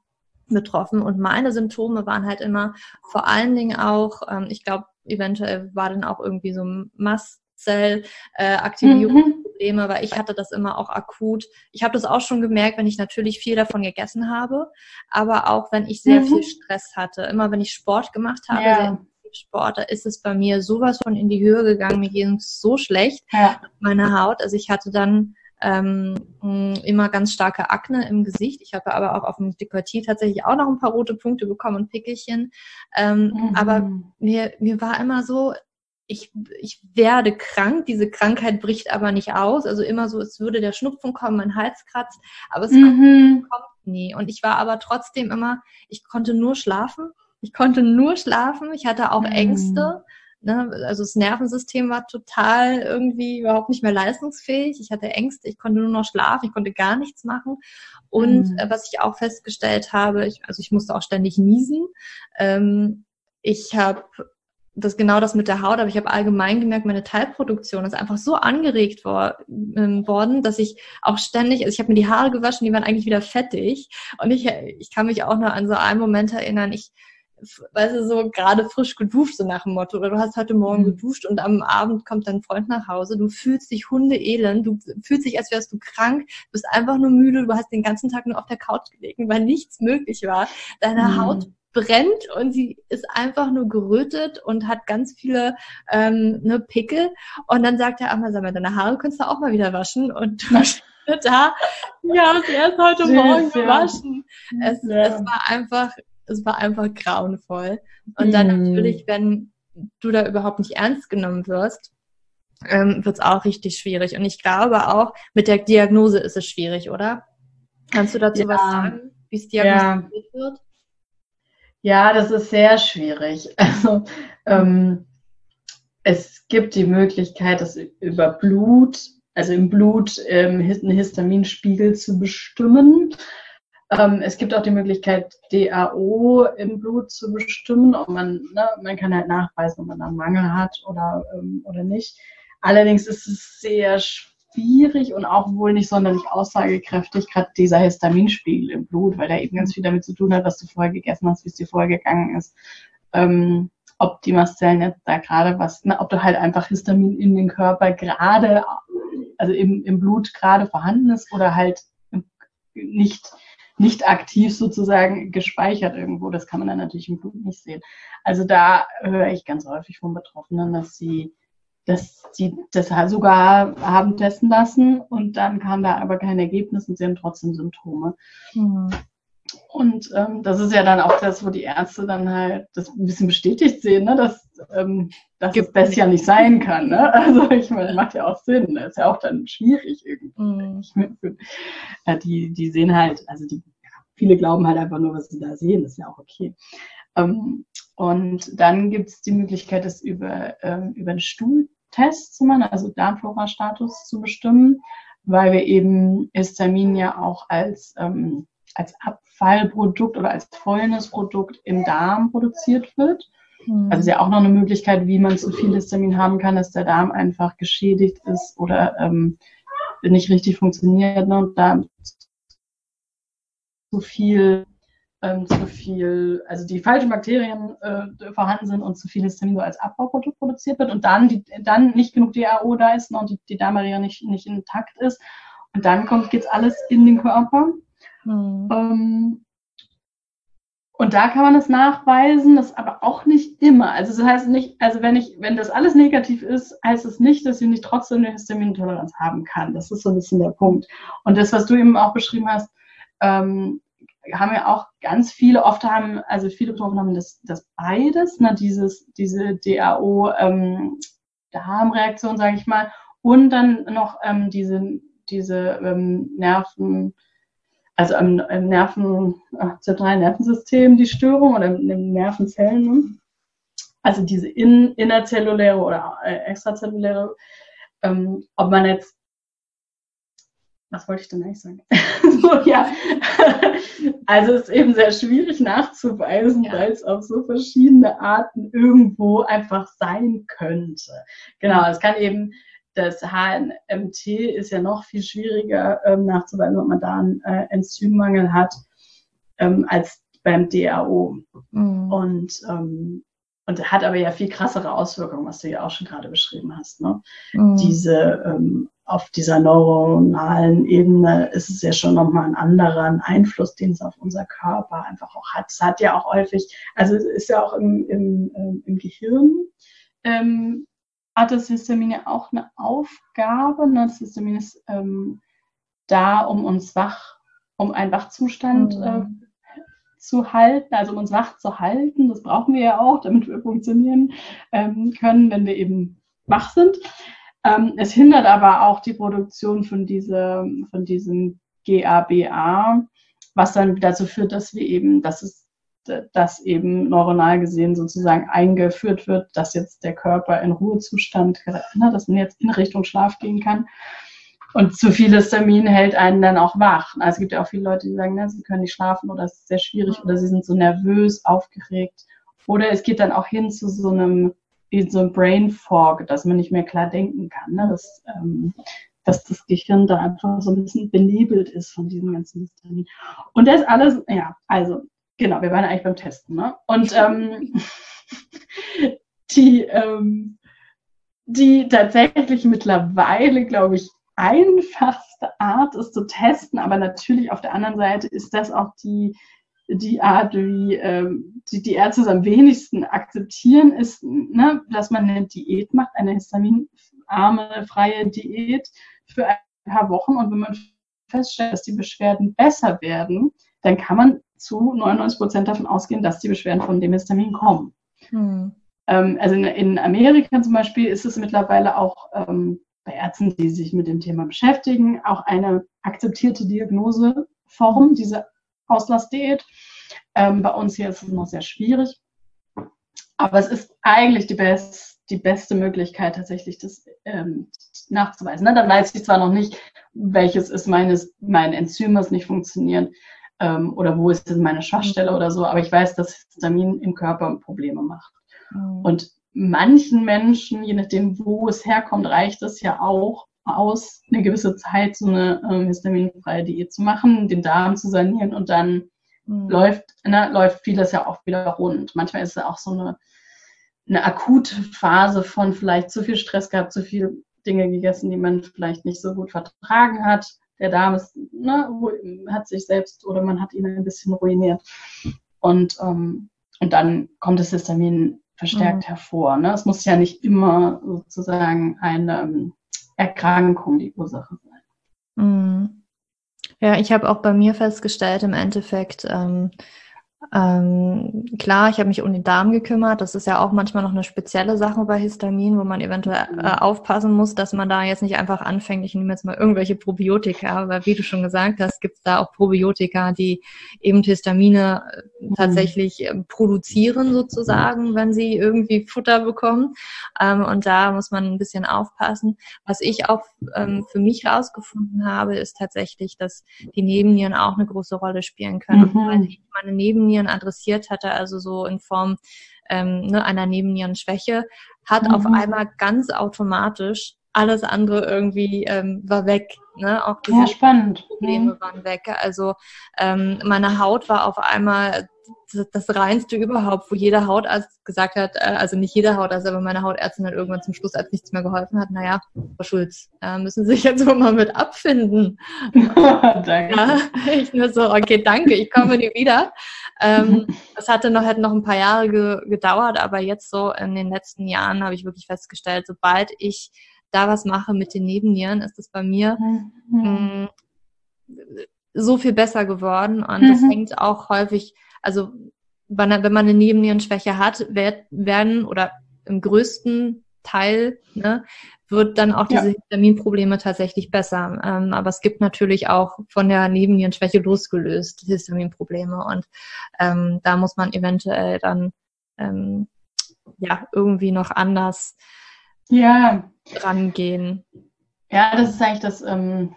betroffen und meine Symptome waren halt immer vor allen Dingen auch, ähm, ich glaube, eventuell war dann auch irgendwie so Mastzellaktivierungsprobleme, mhm. weil ich hatte das immer auch akut. Ich habe das auch schon gemerkt, wenn ich natürlich viel davon gegessen habe, aber auch wenn ich sehr mhm. viel Stress hatte. Immer wenn ich Sport gemacht habe, ja. Sport, da ist es bei mir sowas von in die Höhe gegangen. Mir ging es so schlecht, ja. meine Haut. Also ich hatte dann ähm, immer ganz starke Akne im Gesicht. Ich habe aber auch auf dem Dekolleté tatsächlich auch noch ein paar rote Punkte bekommen und Pickelchen. Ähm, mhm. Aber mir, mir war immer so, ich, ich werde krank, diese Krankheit bricht aber nicht aus. Also immer so, es würde der Schnupfen kommen, mein Hals kratzt, aber es mhm. kommt nie. Und ich war aber trotzdem immer, ich konnte nur schlafen. Ich konnte nur schlafen. Ich hatte auch mhm. Ängste. Ne? Also das Nervensystem war total irgendwie überhaupt nicht mehr leistungsfähig. Ich hatte Ängste, ich konnte nur noch schlafen, ich konnte gar nichts machen. Und mhm. äh, was ich auch festgestellt habe, ich, also ich musste auch ständig niesen. Ähm, ich habe das genau das mit der Haut, aber ich habe allgemein gemerkt, meine Teilproduktion ist einfach so angeregt wor ähm, worden, dass ich auch ständig, also ich habe mir die Haare gewaschen, die waren eigentlich wieder fettig und ich, ich kann mich auch noch an so einen Moment erinnern, ich weißt du, so gerade frisch geduscht, so nach dem Motto, oder du hast heute Morgen mhm. geduscht und am Abend kommt dein Freund nach Hause, du fühlst dich hundeelend, du fühlst dich, als wärst du krank, bist einfach nur müde, du hast den ganzen Tag nur auf der Couch gelegen, weil nichts möglich war. Deine mhm. Haut brennt und sie ist einfach nur gerötet und hat ganz viele ähm, ne, Pickel. Und dann sagt er, ach mal, sag mal, deine Haare kannst du auch mal wieder waschen. Und du da, ja, sie erst heute Süß, Morgen gewaschen. Ja. Es, ja. es war einfach es war einfach grauenvoll. Und dann mm. natürlich, wenn du da überhaupt nicht ernst genommen wirst, ähm, wird es auch richtig schwierig. Und ich glaube auch, mit der Diagnose ist es schwierig, oder? Kannst du dazu ja. was sagen, wie es diagnostiziert ja. wird? Ja, das ist sehr schwierig. Also ähm, es gibt die Möglichkeit, das über Blut, also im Blut ähm, einen Histaminspiegel zu bestimmen. Ähm, es gibt auch die Möglichkeit, DAO im Blut zu bestimmen, ob man, ne, man kann halt nachweisen, ob man einen Mangel hat oder, ähm, oder nicht. Allerdings ist es sehr schwierig und auch wohl nicht sonderlich aussagekräftig, gerade dieser Histaminspiegel im Blut, weil der eben ganz viel damit zu tun hat, was du vorher gegessen hast, wie es dir vorher gegangen ist. Ähm, ob die Mastzellen jetzt da gerade was, ne, ob du halt einfach Histamin in den Körper gerade, also im, im Blut gerade vorhanden ist oder halt nicht nicht aktiv sozusagen gespeichert irgendwo. Das kann man dann natürlich im Blut nicht sehen. Also da höre ich ganz häufig von Betroffenen, dass sie dass sie das sogar haben testen lassen und dann kam da aber kein Ergebnis und sie haben trotzdem Symptome. Mhm. Und ähm, das ist ja dann auch das, wo die Ärzte dann halt das ein bisschen bestätigt sehen, ne? dass ähm, dass Gibt das ja nicht sein kann. Ne? Also ich meine, macht ja auch Sinn. Das ist ja auch dann schwierig irgendwie. Mhm. Die, die sehen halt, also die, viele glauben halt einfach nur, was sie da sehen, das ist ja auch okay. Ähm, und dann gibt es die Möglichkeit, das über, ähm, über einen Stuhltest zu machen, also Darmflora-Status zu bestimmen, weil wir eben Histamin ja auch als, ähm, als Abfallprodukt oder als Fäulnisprodukt im Darm produziert wird. Mhm. Also ist ja auch noch eine Möglichkeit, wie man zu viel Histamin haben kann, dass der Darm einfach geschädigt ist oder ähm, nicht richtig funktioniert ne, und da zu viel ähm, zu viel, also die falschen Bakterien äh, vorhanden sind und zu viel Histamin so als Abbauprodukt produziert wird und dann, die, dann nicht genug DAO da ist und die, die Darmbarriere nicht, nicht intakt ist. Und dann kommt, geht's alles in den Körper. Mhm. Ähm, und da kann man es nachweisen, das aber auch nicht immer. Also das heißt nicht, also wenn ich, wenn das alles negativ ist, heißt es nicht, dass ich nicht trotzdem eine Histaminintoleranz haben kann. Das ist so ein bisschen der Punkt. Und das, was du eben auch beschrieben hast, ähm, haben ja auch ganz viele, oft haben, also viele Betroffene haben das, das beides, ne, dieses, diese DAO, ähm, Darmreaktion, sage ich mal, und dann noch ähm, diese, diese ähm, Nerven, also im, im Nerven, zentralen Nervensystem die Störung oder in den Nervenzellen. Ne? Also diese in, innerzelluläre oder äh, extrazelluläre, ähm, ob man jetzt was wollte ich denn eigentlich sagen? so, ja. Also es ist eben sehr schwierig nachzuweisen, ja. weil es auf so verschiedene Arten irgendwo einfach sein könnte. Genau, es kann eben, das HNMT ist ja noch viel schwieriger ähm, nachzuweisen, ob man da einen äh, Enzymmangel hat, ähm, als beim DAO. Mhm. Und ähm, und hat aber ja viel krassere Auswirkungen, was du ja auch schon gerade beschrieben hast. Ne? Mhm. Diese ähm, auf dieser neuronalen Ebene ist es ja schon nochmal ein anderer Einfluss, den es auf unser Körper einfach auch hat. Es hat ja auch häufig, also es ist ja auch im, im, ähm, im Gehirn, ähm, hat das Histamin ja auch eine Aufgabe. Ne? Das Histamin ist ähm, da, um uns wach, um einen Wachzustand mhm. äh, zu halten, also um uns wach zu halten. Das brauchen wir ja auch, damit wir funktionieren ähm, können, wenn wir eben wach sind. Ähm, es hindert aber auch die Produktion von, diese, von diesem GABA, was dann dazu führt, dass wir eben, dass es dass eben neuronal gesehen sozusagen eingeführt wird, dass jetzt der Körper in Ruhezustand, ne, dass man jetzt in Richtung Schlaf gehen kann. Und zu viel Histamin hält einen dann auch wach. Also es gibt ja auch viele Leute, die sagen, ne, sie können nicht schlafen oder es ist sehr schwierig oder sie sind so nervös, aufgeregt. Oder es geht dann auch hin zu so einem wie so ein Brain Fog, dass man nicht mehr klar denken kann. Ne? Dass, ähm, dass das Gehirn da einfach so ein bisschen benebelt ist von diesem ganzen Histamin. Und das alles, ja, also, genau, wir waren eigentlich beim Testen. Ne? Und ähm, die, ähm, die tatsächlich mittlerweile, glaube ich, einfachste Art ist zu testen, aber natürlich auf der anderen Seite ist das auch die, die Art, wie ähm, die, die Ärzte es am wenigsten akzeptieren, ist, ne, dass man eine Diät macht, eine histaminarme, freie Diät für ein paar Wochen. Und wenn man feststellt, dass die Beschwerden besser werden, dann kann man zu 99 Prozent davon ausgehen, dass die Beschwerden von dem Histamin kommen. Hm. Ähm, also in, in, Amerika zum Beispiel ist es mittlerweile auch ähm, bei Ärzten, die sich mit dem Thema beschäftigen, auch eine akzeptierte Diagnoseform, diese Auslassdiät. Ähm, bei uns hier ist es noch sehr schwierig. Aber es ist eigentlich die, best, die beste Möglichkeit, tatsächlich das ähm, nachzuweisen. Ne? Dann weiß ich zwar noch nicht, welches ist meines, mein Enzym, was nicht funktioniert, ähm, oder wo ist meine Schwachstelle oder so, aber ich weiß, dass Histamin im Körper Probleme macht. Mhm. Und manchen Menschen, je nachdem, wo es herkommt, reicht es ja auch, aus, eine gewisse Zeit so eine ähm, histaminfreie Diät zu machen, den Darm zu sanieren und dann mhm. läuft, ne, läuft vieles ja auch wieder rund. Manchmal ist es auch so eine, eine akute Phase von vielleicht zu viel Stress gehabt, zu viel Dinge gegessen, die man vielleicht nicht so gut vertragen hat. Der Darm ist, ne, hat sich selbst oder man hat ihn ein bisschen ruiniert. Und, ähm, und dann kommt das Histamin verstärkt mhm. hervor. Ne? Es muss ja nicht immer sozusagen eine ähm, Erkrankung die Ursache sein. Mhm. Ja, ich habe auch bei mir festgestellt, im Endeffekt, ähm, Ähm, klar, ich habe mich um den Darm gekümmert. Das ist ja auch manchmal noch eine spezielle Sache bei Histamin, wo man eventuell mhm. äh, aufpassen muss, dass man da jetzt nicht einfach anfängt, ich nehme jetzt mal irgendwelche Probiotika, weil wie du schon gesagt hast, gibt es da auch Probiotika, die eben Histamine äh, mhm. tatsächlich äh, produzieren sozusagen, wenn sie irgendwie Futter bekommen. Ähm, und da muss man ein bisschen aufpassen. Was ich auch ähm, für mich rausgefunden habe, ist tatsächlich, dass die Nebennieren auch eine große Rolle spielen können. Mhm. Weil ich meine Nebennieren Nebennieren adressiert hatte, also so in Form ähm, ne, einer Nebennierenschwäche, hat mhm. auf einmal ganz automatisch alles andere irgendwie ähm, war weg. Ne? Auch diese ja, spannend. Probleme mhm. waren weg. Also ähm, meine Haut war auf einmal das, reinste überhaupt, wo jeder Hautarzt gesagt hat, äh, also nicht jeder Hautarzt, aber meine Hautärztin hat irgendwann zum Schluss, als nichts mehr geholfen hat, naja, Frau Schulz, äh, müssen Sie sich jetzt wohl mal mit abfinden. danke. Ja, ich nur so, okay, danke, ich komme nie wieder. Ähm, das hatte noch, hätte noch ein paar Jahre ge gedauert, aber jetzt so in den letzten Jahren habe ich wirklich festgestellt, sobald ich da was mache mit den Nebennieren, ist es bei mir mhm. mh, so viel besser geworden und mhm. das hängt auch häufig also wenn man eine Nebennierenschwäche hat, werden oder im größten Teil ne, wird dann auch diese ja. Histaminprobleme tatsächlich besser. Ähm, aber es gibt natürlich auch von der Nebennierenschwäche losgelöst Histaminprobleme und ähm, da muss man eventuell dann ähm, ja irgendwie noch anders ja. rangehen. Ja, das ist eigentlich das, ähm,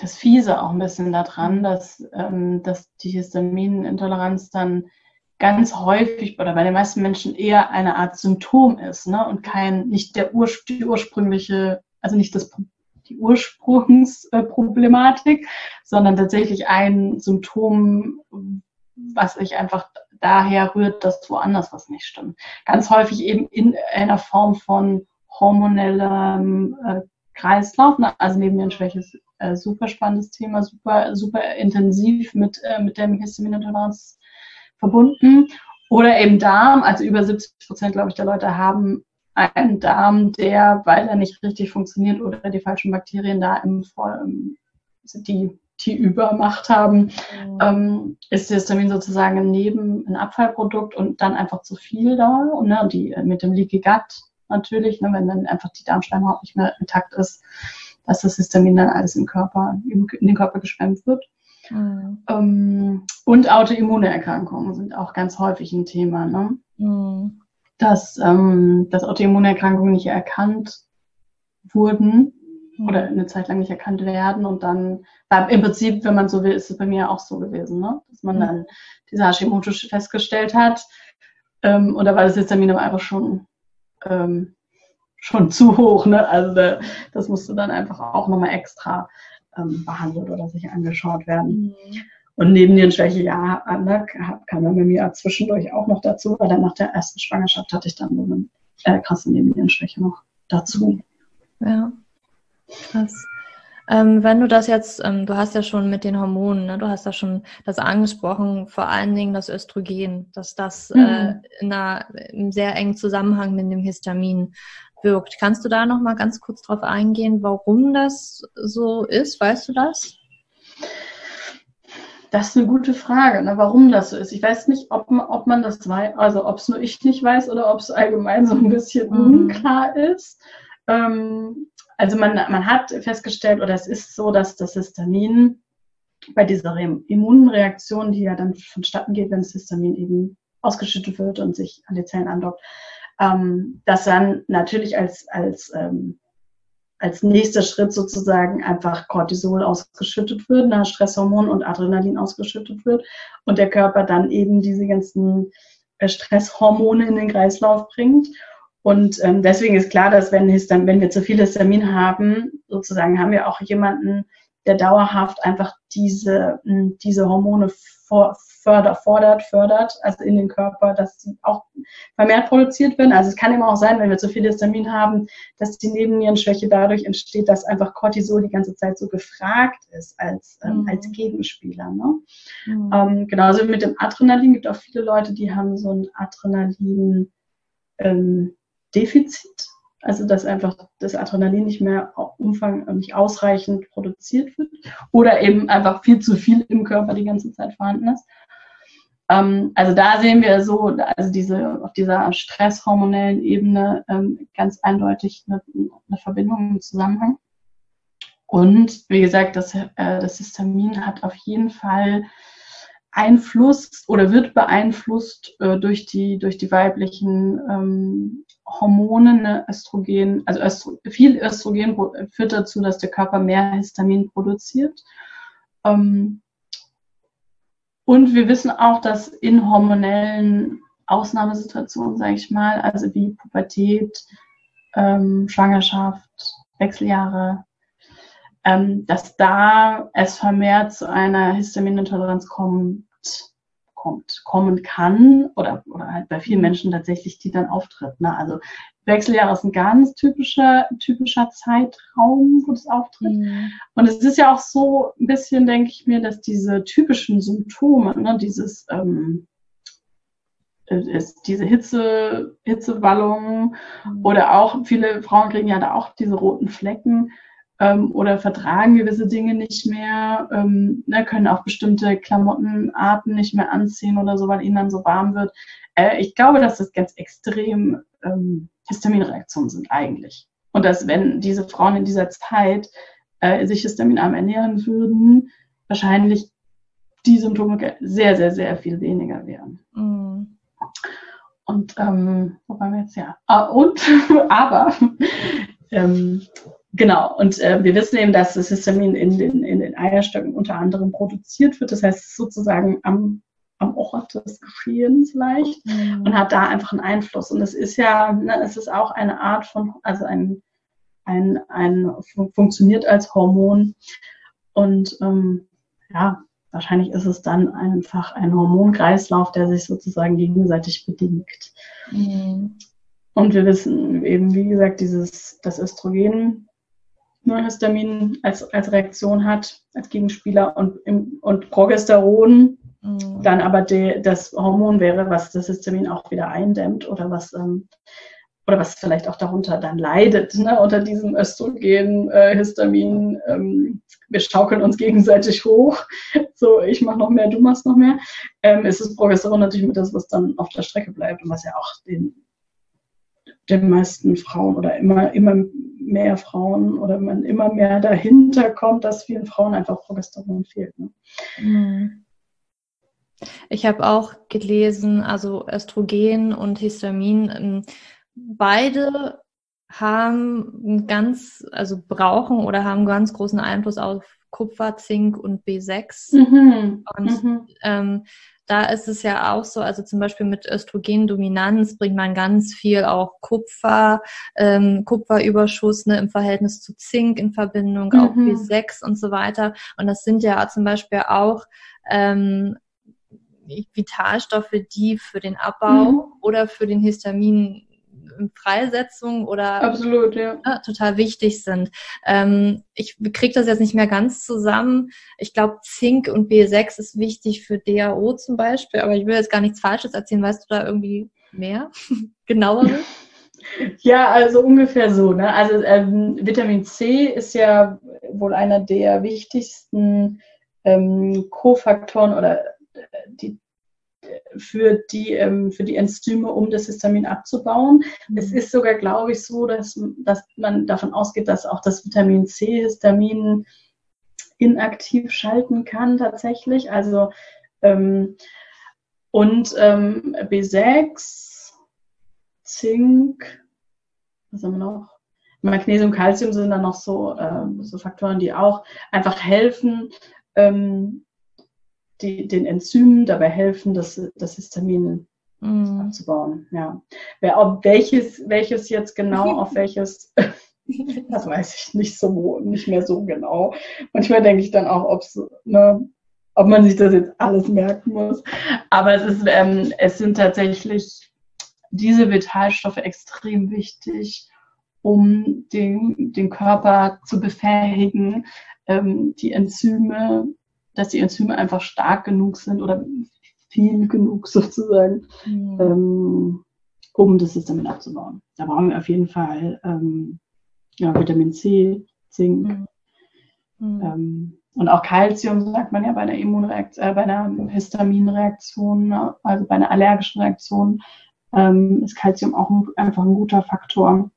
das Fiese auch ein bisschen daran, dass, ähm, dass die Histaminintoleranz dann ganz häufig oder bei den meisten Menschen eher eine Art Symptom ist ne? und kein, nicht der Ur, die ursprüngliche, also nicht das, die Ursprungsproblematik, sondern tatsächlich ein Symptom, was sich einfach daher rührt, dass woanders was nicht stimmt. Ganz häufig eben in einer Form von hormonellem äh, Kreislauf, ne? also Nebennierenschwäche ist äh, super spannendes Thema, super, super intensiv mit, äh, mit dem Histaminintoleranz verbunden. Oder eben Darm, also über 70 Prozent, glaube ich, der Leute haben einen Darm, der, weil er nicht richtig funktioniert oder die falschen Bakterien da im, im die, die Übermacht haben, mhm. ähm, ist Histamin sozusagen neben ein Abfallprodukt und dann einfach zu viel da. Und ne, die mit dem Leaky Gut natürlich, ne, wenn dann einfach die Darmschleimhaut nicht mehr intakt ist, dass das Histamin dann alles im Körper, in den Körper geschwemmt wird. Mhm. Ähm, und Autoimmunerkrankungen sind auch ganz häufig ein Thema. Ne? Mhm. Dass, ähm, dass Autoimmunerkrankungen nicht erkannt wurden mhm. oder eine Zeit lang nicht erkannt werden und dann, im Prinzip, wenn man so will, ist es bei mir auch so gewesen, ne? dass man mhm. dann diese Hashimoto festgestellt hat ähm, und da war das Histamin aber einfach schon ähm, schon zu hoch. Ne? Also da, das musste dann einfach auch nochmal extra ähm, behandelt oder sich angeschaut werden. Mhm. Und Nebennierenschwäche, ja, ne, kam dann bei mir zwischendurch auch noch dazu, weil dann nach der ersten Schwangerschaft hatte ich dann so eine äh, krasse Nebennierenschwäche noch dazu. Ja, krass. Ähm, wenn du das jetzt, ähm, du hast ja schon mit den Hormonen, ne, du hast ja schon das angesprochen, vor allen Dingen das Östrogen, dass das äh, mhm. äh, in einer, im sehr engen Zusammenhang mit dem Histamin wirkt. Kannst du da noch mal ganz kurz drauf eingehen, warum das so ist? Weißt du das? Das ist eine gute Frage, ne, warum das so ist. Ich weiß nicht, ob man, ob man das weiß, also ob es nur ich nicht weiß oder ob es allgemein so ein bisschen mhm. unklar ist. Ähm, also man, man hat festgestellt, oder es ist so, dass das Histamin bei dieser Immunreaktion, die ja dann vonstatten geht, wenn das Histamin eben ausgeschüttet wird und sich an die Zellen andockt, ähm, dass dann natürlich als, als, ähm, als nächster Schritt sozusagen einfach Cortisol ausgeschüttet wird, nach Stresshormon und Adrenalin ausgeschüttet wird und der Körper dann eben diese ganzen äh, Stresshormone in den Kreislauf bringt. Und ähm, deswegen ist klar, dass wenn, Histam wenn wir zu viel Histamin haben, sozusagen haben wir auch jemanden, der dauerhaft einfach diese, diese Hormone fördert, fordert, fördert, also in den Körper, dass sie auch vermehrt produziert werden. Also es kann immer auch sein, wenn wir zu viel Histamin haben, dass die Nebennierenschwäche dadurch entsteht, dass einfach Cortisol die ganze Zeit so gefragt ist als, ähm, mhm. als Gegenspieler. Ne? Mhm. Ähm, genauso mit dem Adrenalin gibt auch viele Leute, die haben so ein Adrenalin ähm, Defizit. Also dass einfach das Adrenalin nicht mehr umfang, nicht ausreichend produziert wird oder eben einfach viel zu viel im Körper die ganze Zeit vorhanden ist. Ähm, also da sehen wir so, also diese auf dieser stresshormonellen Ebene ähm, ganz eindeutig eine, eine Verbindung, einen Zusammenhang. Und wie gesagt, das, äh, das Histamin hat auf jeden Fall Einfluss oder wird beeinflusst äh, durch, die, durch die weiblichen ähm, Hormone, ne, Östrogen, also Östro viel Östrogen führt dazu, dass der Körper mehr Histamin produziert. Ähm, und wir wissen auch, dass in hormonellen Ausnahmesituationen, sage ich mal, also wie Pubertät, ähm, Schwangerschaft, Wechseljahre, ähm, dass da es vermehrt zu einer Histaminintoleranz kommt, kommt, kommen kann oder, oder halt bei vielen Menschen tatsächlich, die dann auftritt. Ne? Also Wechseljahre ist ein ganz typischer, typischer Zeitraum, wo das auftritt. Mhm. Und es ist ja auch so ein bisschen, denke ich mir, dass diese typischen Symptome, ne, dieses ähm, ist diese Hitze, Hitzewallungen mhm. oder auch viele Frauen kriegen ja da auch diese roten Flecken ähm, oder vertragen gewisse Dinge nicht mehr, ähm, ne, können auch bestimmte Klamottenarten nicht mehr anziehen oder so, weil ihnen dann so warm wird. Äh, ich glaube, dass das ganz extrem ähm, Histaminreaktionen sind eigentlich. Und dass wenn diese Frauen in dieser Zeit äh, sich histaminarm ernähren würden, wahrscheinlich die Symptome sehr, sehr, sehr viel weniger wären. Mhm. Und ähm, wo waren wir jetzt? Ja. Ah, und, aber ähm, Genau, und äh, wir wissen eben, dass das Histamin in den, in den Eierstöcken unter anderem produziert wird. Das heißt, sozusagen am, am Ort des Geschehens leicht mhm. und hat da einfach einen Einfluss. Und es ist ja, ne, es ist auch eine Art von, also ein, ein, ein funktioniert als Hormon. Und ähm, ja, wahrscheinlich ist es dann einfach ein Hormonkreislauf, der sich sozusagen gegenseitig bedingt. Mhm. Und wir wissen eben, wie gesagt, dieses, das Östrogen Histamin als, als Reaktion hat, als Gegenspieler und, im, und Progesteron mhm. dann aber de, das Hormon wäre, was das Histamin auch wieder eindämmt oder was, ähm, oder was vielleicht auch darunter dann leidet, ne, unter diesem Östrogen, äh, Histamin. Ähm, wir schaukeln uns gegenseitig hoch. So, ich mache noch mehr, du machst noch mehr. Ähm, ist das Progesteron natürlich mit das, was dann auf der Strecke bleibt und was ja auch den den meisten Frauen oder immer, immer mehr Frauen oder man immer mehr dahinter kommt, dass vielen Frauen einfach Progesteron fehlt. Ne? Mhm. Ich habe auch gelesen, also Östrogen und Histamin, ähm, beide haben ganz, also brauchen oder haben ganz großen Einfluss auf Kupfer, Zink und B6. Mhm. Und mhm. Ähm, da ist es ja auch so, also zum Beispiel mit Östrogendominanz bringt man ganz viel auch Kupfer, ähm, Kupferüberschuss ne, im Verhältnis zu Zink in Verbindung, mhm. auch B6 und so weiter. Und das sind ja zum Beispiel auch ähm, Vitalstoffe, die für den Abbau mhm. oder für den Histamin Freisetzung oder Absolut, ja. ja total wichtig sind. Ähm, ich kriege das jetzt nicht mehr ganz zusammen. Ich glaube, Zink und B6 ist wichtig für DAO zum Beispiel, aber ich will jetzt gar nichts Falsches erzählen. Weißt du da irgendwie mehr? Genaueres? Ja, also ungefähr so. Ne? Also ähm, Vitamin C ist ja wohl einer der wichtigsten ähm, Kofaktoren oder äh, die für die, ähm, für die Enzyme, um das Histamin abzubauen. Mhm. Es ist sogar, glaube ich, so, dass, dass man davon ausgeht, dass auch das Vitamin C Histamin inaktiv schalten kann tatsächlich. Also ähm, und ähm, B6, Zink, was haben wir noch? Magnesium, Calcium sind dann noch so, äh, so Faktoren, die auch einfach helfen, ähm, die, den Enzymen dabei helfen, das, das Histamin mm. abzubauen. Ja. Wer, ob welches, welches jetzt genau auf welches, das weiß ich nicht so, nicht mehr so genau. Manchmal denke ich dann auch, ob's, ne, ob man sich das jetzt alles merken muss. Aber es ist, ähm, es sind tatsächlich diese Vitalstoffe extrem wichtig, um den, den Körper zu befähigen, ähm, die Enzyme dass die Enzyme einfach stark genug sind oder viel genug sozusagen, mhm. ähm, um das System abzubauen. Da brauchen wir auf jeden Fall ähm, ja, Vitamin C, Zink. Mhm. mhm. Ähm, und auch Calcium sagt man ja bei einer Immunreaktion, äh, bei einer Histaminreaktion, ne? also bei einer allergischen Reaktion, ähm, ist Calcium auch ein, einfach ein guter Faktor,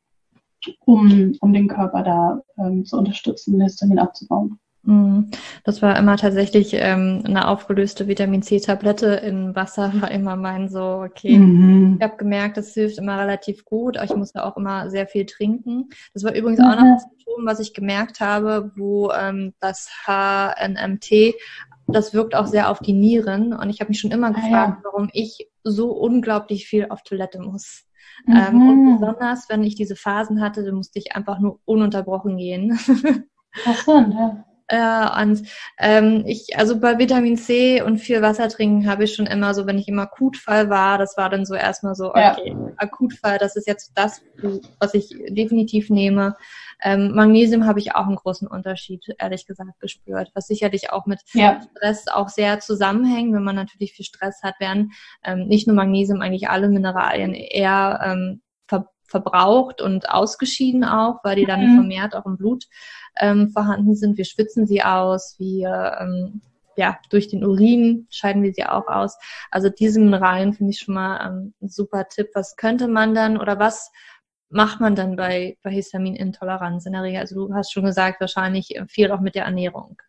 um, um den Körper da ähm, zu unterstützen, Histamin abzubauen. Mhm. Das war immer tatsächlich ähm, eine aufgelöste Vitamin C-Tablette in Wasser, war immer mein so, okay. Mhm. Ich habe gemerkt, das hilft immer relativ gut, ich musste auch immer sehr viel trinken. Das war übrigens mhm. auch noch ein Symptom, was ich gemerkt habe, wo ähm, das HNMT, das wirkt auch sehr auf die Nieren. Und ich habe mich schon immer gefragt, ah, ja. warum ich so unglaublich viel auf Toilette muss. Mhm. Ähm, und mhm. besonders, wenn ich diese Phasen hatte, dann musste ich einfach nur ununterbrochen gehen. Interessant, ja. Äh, und ähm, ich, also bei Vitamin C und viel Wasser trinken habe ich schon immer so, wenn ich im Akutfall war, das war dann so erstmal so, okay, ja. Akutfall, das ist jetzt das, was ich definitiv nehme. Ähm, Magnesium habe ich auch einen großen Unterschied, ehrlich gesagt, gespürt, was sicherlich auch mit ja. Stress auch sehr zusammenhängt, wenn man natürlich viel Stress hat, werden ähm, nicht nur Magnesium, eigentlich alle Mineralien eher ähm, verbraucht und ausgeschieden auch, weil die dann mhm. vermehrt auch im Blut ähm, vorhanden sind. Wir schwitzen sie aus, wir ähm, ja, durch den Urin scheiden wir sie auch aus. Also diese Mineralien finde ich schon mal ähm, ein super Tipp. Was könnte man dann oder was macht man dann bei, bei Histaminintoleranz in der Regel? Also du hast schon gesagt, wahrscheinlich viel auch mit der Ernährung.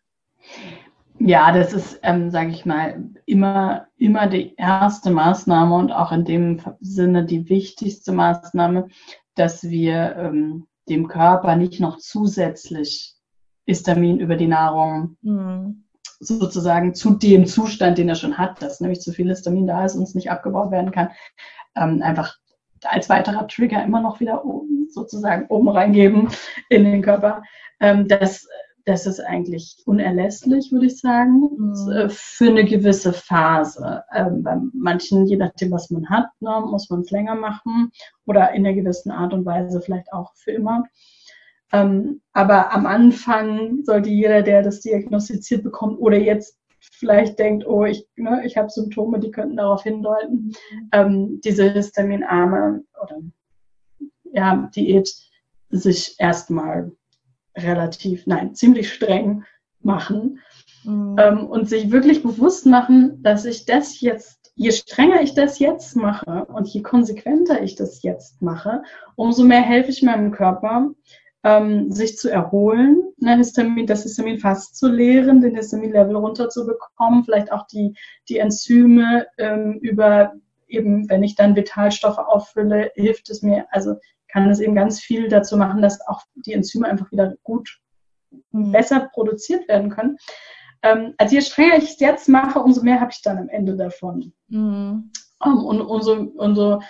Ja, das ist, ähm, sage ich mal, immer, immer die erste Maßnahme und auch in dem Sinne die wichtigste Maßnahme, dass wir ähm, dem Körper nicht noch zusätzlich Histamin über die Nahrung mhm. sozusagen zu dem Zustand, den er schon hat, dass nämlich zu viel Histamin da ist und es nicht abgebaut werden kann, ähm, einfach als weiterer Trigger immer noch wieder oben, sozusagen oben reingeben in den Körper. Ähm, das das ist eigentlich unerlässlich, würde ich sagen, mhm. für eine gewisse Phase. Ähm, bei manchen, je nachdem, was man hat, ne, muss man es länger machen oder in einer gewissen Art und Weise vielleicht auch für immer. Ähm, aber am Anfang sollte jeder, der das diagnostiziert bekommt oder jetzt vielleicht denkt, oh, ich, ne, ich habe Symptome, die könnten darauf hindeuten, ähm, diese histaminarme oder ja, Diät sich erstmal relativ, nein, ziemlich streng machen mhm. ähm, und sich wirklich bewusst machen, dass ich das jetzt, je strenger ich das jetzt mache und je konsequenter ich das jetzt mache, umso mehr helfe ich meinem Körper, ähm, sich zu erholen, ne, Histamin, das Histamin fast zu leeren, den Histaminlevel runterzubekommen, vielleicht auch die, die Enzyme ähm, über eben, wenn ich dann Vitalstoffe auffülle, hilft es mir, also kann es eben ganz viel dazu machen, dass auch die Enzyme einfach wieder gut, mhm. besser produziert werden können. Ähm, also je strenger ich es jetzt mache, umso mehr habe ich dann am Ende davon. Mhm. Um, ähm, und umso, umso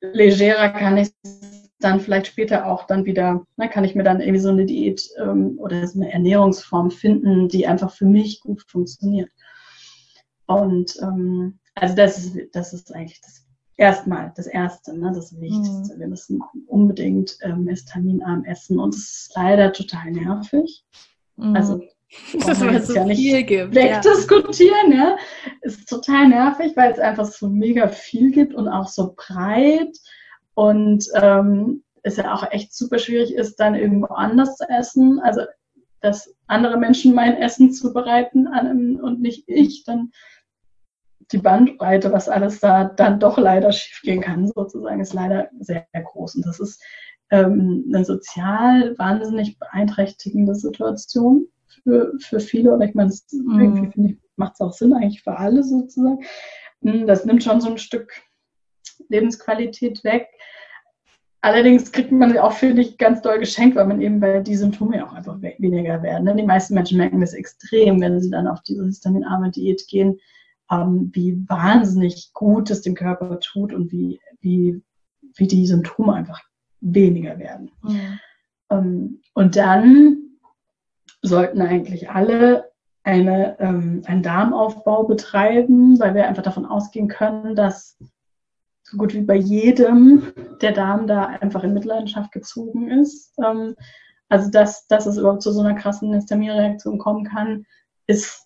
legerer kann ich es dann vielleicht später auch dann wieder, ne, kann ich mir dann irgendwie so eine Diät ähm, oder so eine Ernährungsform finden, die einfach für mich gut funktioniert. Und ähm, also das ist, das ist eigentlich das erstmal das Erste, ne, das Wichtigste. Mhm. Wir müssen unbedingt ähm, histaminarm essen und es ist leider total nervig. Mhm. Also das es so ja viel gibt. Wegdiskutieren, ja. ja. Ist total nervig, weil es einfach so mega viel gibt und auch so breit und ähm, es ja auch echt super schwierig ist, dann irgendwo anders zu essen. Also dass andere Menschen mein Essen zubereiten und nicht ich, dann die Bandbreite, was alles da dann doch leider schiefgehen kann, sozusagen, ist leider sehr, groß. Und das ist ähm, eine sozial wahnsinnig beeinträchtigende Situation für, für viele. Oder ich meine, das mhm. irgendwie finde ich, macht es auch Sinn eigentlich für alle sozusagen. Hm, das nimmt schon so ein Stück Lebensqualität weg. Allerdings kriegt man auch, finde ich, ganz doll geschenkt, weil man eben bei die Symptome auch einfach weniger werden. Ne? Die meisten Menschen merken das extrem, wenn sie dann auf diese histaminarme Diät gehen ähm, wie wahnsinnig gut es dem Körper tut und wie, wie, wie die Symptome einfach weniger werden. Mhm. Ähm, und dann sollten eigentlich alle eine, ähm, einen Darmaufbau betreiben, weil wir einfach davon ausgehen können, dass so gut wie bei jedem der Darm da einfach in Mitleidenschaft gezogen ist. Ähm, also dass, dass es überhaupt zu so einer krassen Histaminreaktion kommen kann, ist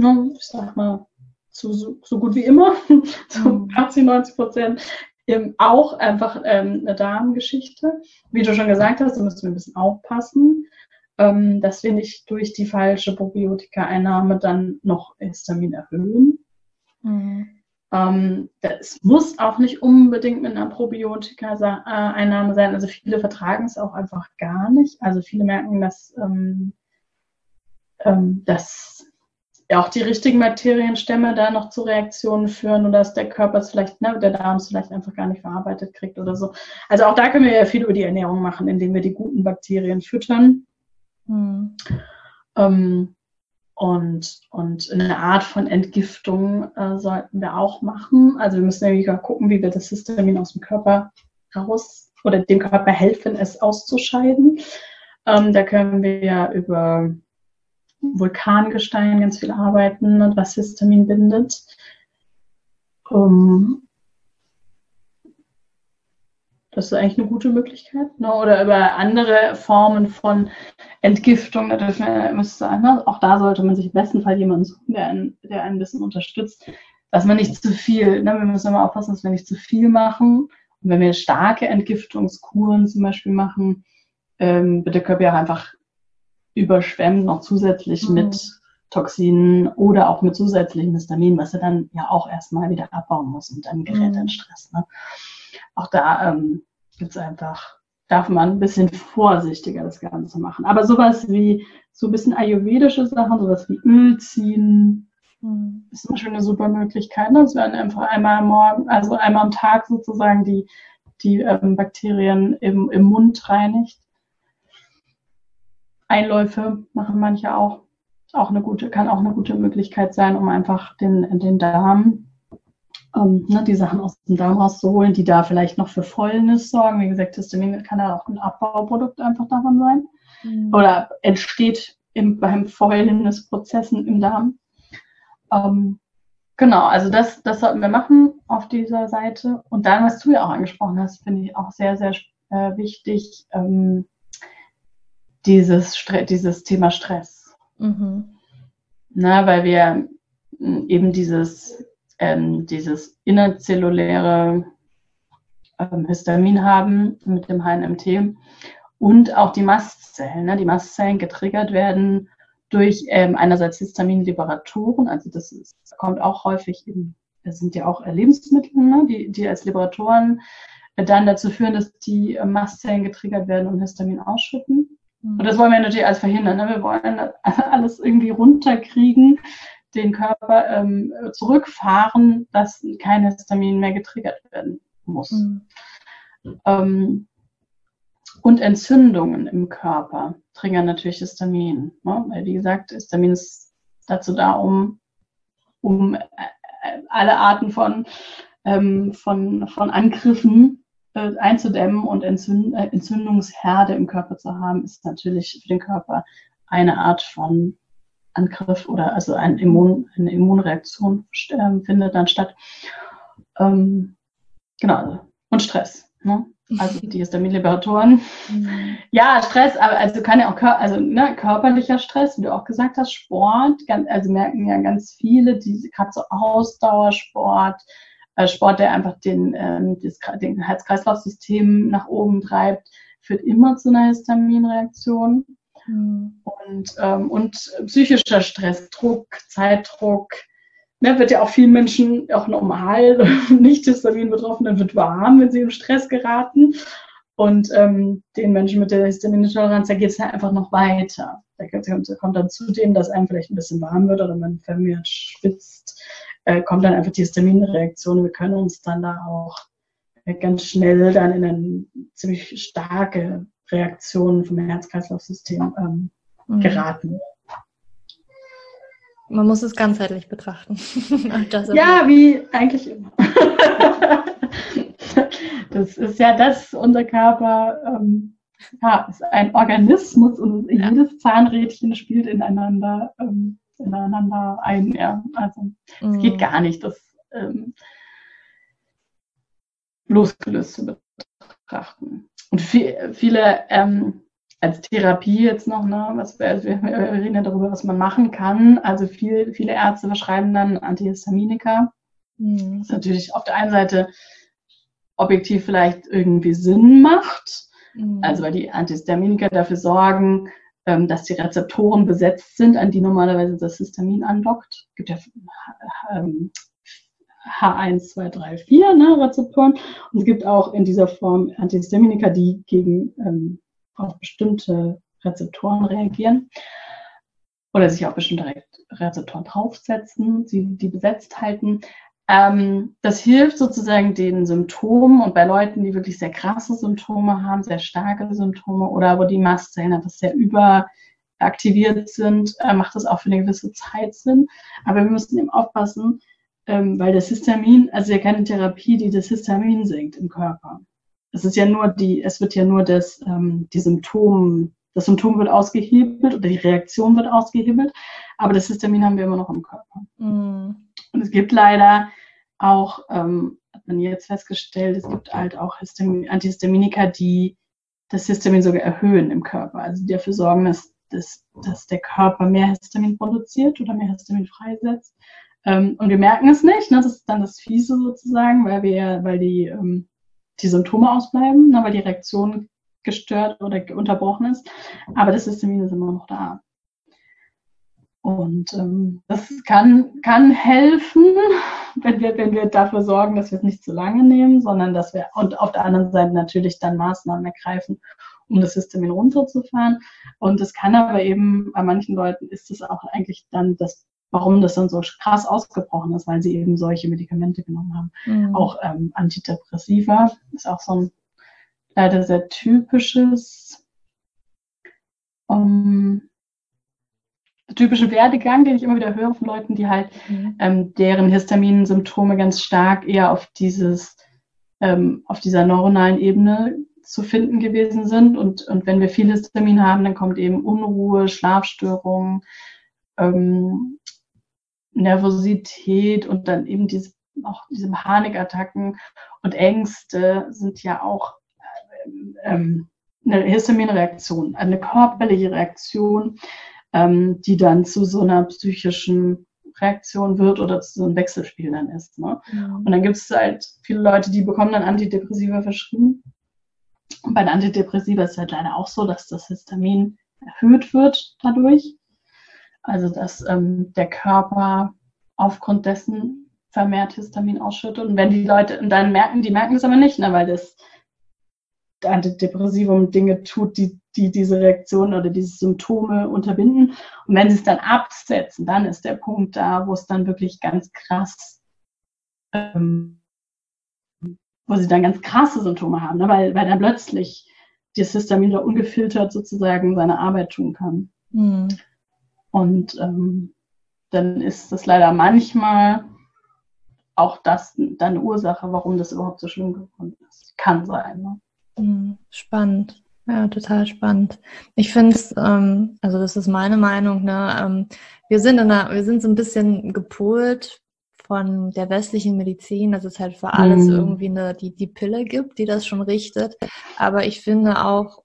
ne, ich sag mal, so, so, so gut wie immer, so 80, mhm. 90 Prozent, eben auch einfach ähm, eine Darmgeschichte. Wie du schon gesagt hast, da müssen wir ein bisschen aufpassen. ähm, dass wir nicht durch die falsche Probiotika-Einnahme dann noch Histamin erhöhen. Mhm. Ähm, das muss auch nicht unbedingt mit einer Probiotika-Einnahme sein. Also viele vertragen es auch einfach gar nicht. Also viele merken, dass, ähm, ähm, dass auch die richtigen Bakterienstämme da noch zu Reaktionen führen oder dass der Körper es vielleicht, ne, der Darm es vielleicht einfach gar nicht verarbeitet kriegt oder so. Also auch da können wir ja viel über die Ernährung machen, indem wir die guten Bakterien füttern. Mhm. Ähm, und, und eine Art von Entgiftung äh, sollten wir auch machen. Also wir müssen nämlich gucken, wie wir das Histamin aus dem Körper raus oder dem Körper helfen, es auszuscheiden. Ähm, da können wir ja über Vulkangestein ganz viel arbeiten, was Histamin bindet. Um, das ist eigentlich eine gute Möglichkeit. Ne? Oder über andere Formen von Entgiftung, da dürfen wir müsste ne? auch da sollte man sich im besten Fall jemanden suchen, der einen, der einen ein bisschen unterstützt, dass man nicht zu viel, ne? wir müssen immer aufpassen, dass wir nicht zu viel machen. Und wenn wir starke Entgiftungskuren zum Beispiel machen, ähm, wird der Körper ja einfach überschwemmt noch zusätzlich mhm. mit Toxinen oder auch mit zusätzlichen Histamin, was er dann ja auch erstmal wieder abbauen muss und dann gerät er in mhm. Stress. Ne? Auch da ähm, gibt es einfach, darf man ein bisschen vorsichtiger das Ganze machen. Aber sowas wie so ein bisschen ayurvedische Sachen, sowas wie Öl ziehen, mhm. ist zum Beispiel eine super Möglichkeit. Ne? Das werden einfach einmal am Morgen, also einmal am Tag sozusagen die, die ähm, Bakterien im, im Mund reinigt. Einläufe machen manche auch. Auch eine gute, kann auch eine gute Möglichkeit sein, um einfach den, den Darm, ähm, ne, die Sachen aus dem Darm rauszuholen, die da vielleicht noch für Fäulnis sorgen. Wie gesagt, Histamin kann ja auch ein Abbauprodukt einfach davon sein. Mhm. Oder entsteht im, beim Fäulnisprozessen im Darm. Ähm, genau, also das, das sollten wir machen auf dieser Seite. Und dann, was du ja auch angesprochen hast, finde ich auch sehr, sehr äh, wichtig. Ähm, dieses, dieses Thema Stress. Mhm. Na, weil wir eben dieses, ähm, dieses innerzelluläre ähm, Histamin haben mit dem HNMT und auch die Mastzellen. Ne? Die Mastzellen getriggert werden durch ähm, einerseits Histaminliberatoren, also das ist, kommt auch häufig in, das sind ja auch Lebensmittel, ne? die, die als Liberatoren dann dazu führen, dass die Mastzellen getriggert werden und Histamin ausschütten. Und das wollen wir natürlich alles verhindern. Ne? Wir wollen alles irgendwie runterkriegen, den Körper ähm, zurückfahren, dass kein Histamin mehr getriggert werden muss. Mhm. Ähm, und Entzündungen im Körper triggern natürlich Histamin. Ne? Weil, wie gesagt, Histamin ist dazu da, um, um äh, alle Arten von, ähm, von, von Angriffen äh, einzudämmen und Entzünd äh, Entzündungsherde im Körper zu haben, ist natürlich für den Körper eine Art von Angriff oder also ein Immun, eine Immunreaktion äh, findet dann statt. Ähm, genau, und Stress. Ne? Also die Histaminliberatoren. Mhm. Ja, Stress, aber also kann ja auch also ne, körperlicher Stress, wie du auch gesagt hast, Sport, ganz, also merken ja ganz viele, die gerade so Ausdauersport, Sport, der einfach den, ähm, den Herz-Kreislauf-System nach oben treibt, führt immer zu einer Histaminreaktion. Mhm. Und, ähm, und psychischer Stress, Druck, Zeitdruck, ne, wird ja auch vielen Menschen auch normal, nicht Histamin betroffen, dann wird warm, wenn sie im Stress geraten. Und ähm, den Menschen mit der Histaminintoleranz, da geht es halt einfach noch weiter. Da kommt dann zudem, dass einem vielleicht ein bisschen warm wird oder man vermehrt schwitzt äh, kommt dann einfach die Histaminreaktion. Wir können uns dann da auch äh, ganz schnell dann in eine ziemlich starke Reaktion vom Herz-Kreislauf-System ähm, mhm. geraten. Man muss es ganzheitlich betrachten. ja, wie eigentlich immer. das ist ja das, unser Körper ähm, ja, ist ein Organismus und jedes Zahnrädchen spielt ineinander ähm, ineinander ein. Ja. Also es mhm. geht gar nicht, das ähm, losgelöst zu betrachten. Und viel, viele ähm, als Therapie jetzt noch, ne, was wir, also wir reden ja darüber, was man machen kann. Also viel, viele Ärzte verschreiben dann Antihistaminika. Mhm. Was natürlich auf der einen Seite objektiv vielleicht irgendwie Sinn macht. Mhm. Also weil die Antihistaminika dafür sorgen, ähm, dass die Rezeptoren besetzt sind, an die normalerweise das Histamin andockt. Es gibt ja ähm, H1, 2, 3, 4 ne, Rezeptoren. Und es gibt auch in dieser Form Antihistaminika, die gegen ähm, auf bestimmte Rezeptoren reagieren oder sich auf bestimmte Rezeptoren draufsetzen, sie die besetzt halten. Ähm, das hilft sozusagen den Symptomen und bei Leuten, die wirklich sehr krasse Symptome haben, sehr starke Symptome oder wo die Mastzellen einfach sehr überaktiviert sind, äh, macht das auch für eine gewisse Zeit Sinn. Aber wir müssen eben aufpassen, ähm, weil das Histamin, also ja keine Therapie, die das Histamin senkt im Körper. Es ist ja nur die, es wird ja nur das, ähm, die Symptom, das Symptom wird ausgehebelt oder die Reaktion wird ausgehebelt, aber das Histamin haben wir immer noch im Körper. Mm. Und es gibt leider auch, ähm, hat man jetzt festgestellt, es gibt halt auch Histamin, Antihistaminika, die das Histamin sogar erhöhen im Körper, also die dafür sorgen, dass, dass, dass der Körper mehr Histamin produziert oder mehr Histamin freisetzt. Ähm, und wir merken es nicht, ne? das ist dann das Fiese sozusagen, weil wir, weil die, ähm, die Symptome ausbleiben, ne? weil die Reaktion gestört oder unterbrochen ist. Aber das Histamin ist immer noch da. Und ähm, das kann, kann helfen, wenn wir, wenn wir dafür sorgen, dass wir es nicht zu lange nehmen, sondern dass wir und auf der anderen Seite natürlich dann Maßnahmen ergreifen, um das Histamin runterzufahren. Und es kann aber eben, bei manchen Leuten ist es auch eigentlich dann das, warum das dann so krass ausgebrochen ist, weil sie eben solche Medikamente genommen haben. Mhm. Auch ähm, Antidepressiva ist auch so ein leider sehr typisches um, typische Werdegang, den ich immer wieder höre von Leuten, die halt mhm. ähm, deren Histaminsymptome ganz stark eher auf dieses, ähm, auf dieser neuronalen Ebene zu finden gewesen sind. Und, und wenn wir viel Histamin haben, dann kommt eben Unruhe, Schlafstörungen, ähm, Nervosität und dann eben diese, auch diese Panikattacken und Ängste sind ja auch ähm, eine Histaminreaktion, eine körperliche Reaktion, ähm, die dann zu so einer psychischen Reaktion wird oder zu so einem Wechselspiel dann ist. Ne? Mhm. Und dann gibt es halt viele Leute, die bekommen dann Antidepressiva verschrieben. Und bei den Antidepressiva ist es halt leider auch so, dass das Histamin erhöht wird dadurch. Also dass ähm, der Körper aufgrund dessen vermehrt Histamin ausschüttet. Und wenn die Leute, und dann merken, die merken es aber nicht, ne, weil das Antidepressivum Dinge tut, die, die diese Reaktion oder diese Symptome unterbinden. Und wenn sie es dann absetzen, dann ist der Punkt da, wo es dann wirklich ganz krass, ähm, wo sie dann ganz krasse Symptome haben, ne? weil, weil dann plötzlich das Histamin da ungefiltert sozusagen seine Arbeit tun kann. Mhm. Und ähm, dann ist das leider manchmal auch das dann eine Ursache, warum das überhaupt so schlimm geworden ist. Kann sein. Ne? Hm, spannend. Ja, total spannend. Ich finde es, ähm, also das ist meine Meinung, ne, ähm, wir sind in einer, wir sind so ein bisschen gepolt von der westlichen Medizin, dass es halt für alles mhm. irgendwie eine, die, die Pille gibt, die das schon richtet. Aber ich finde auch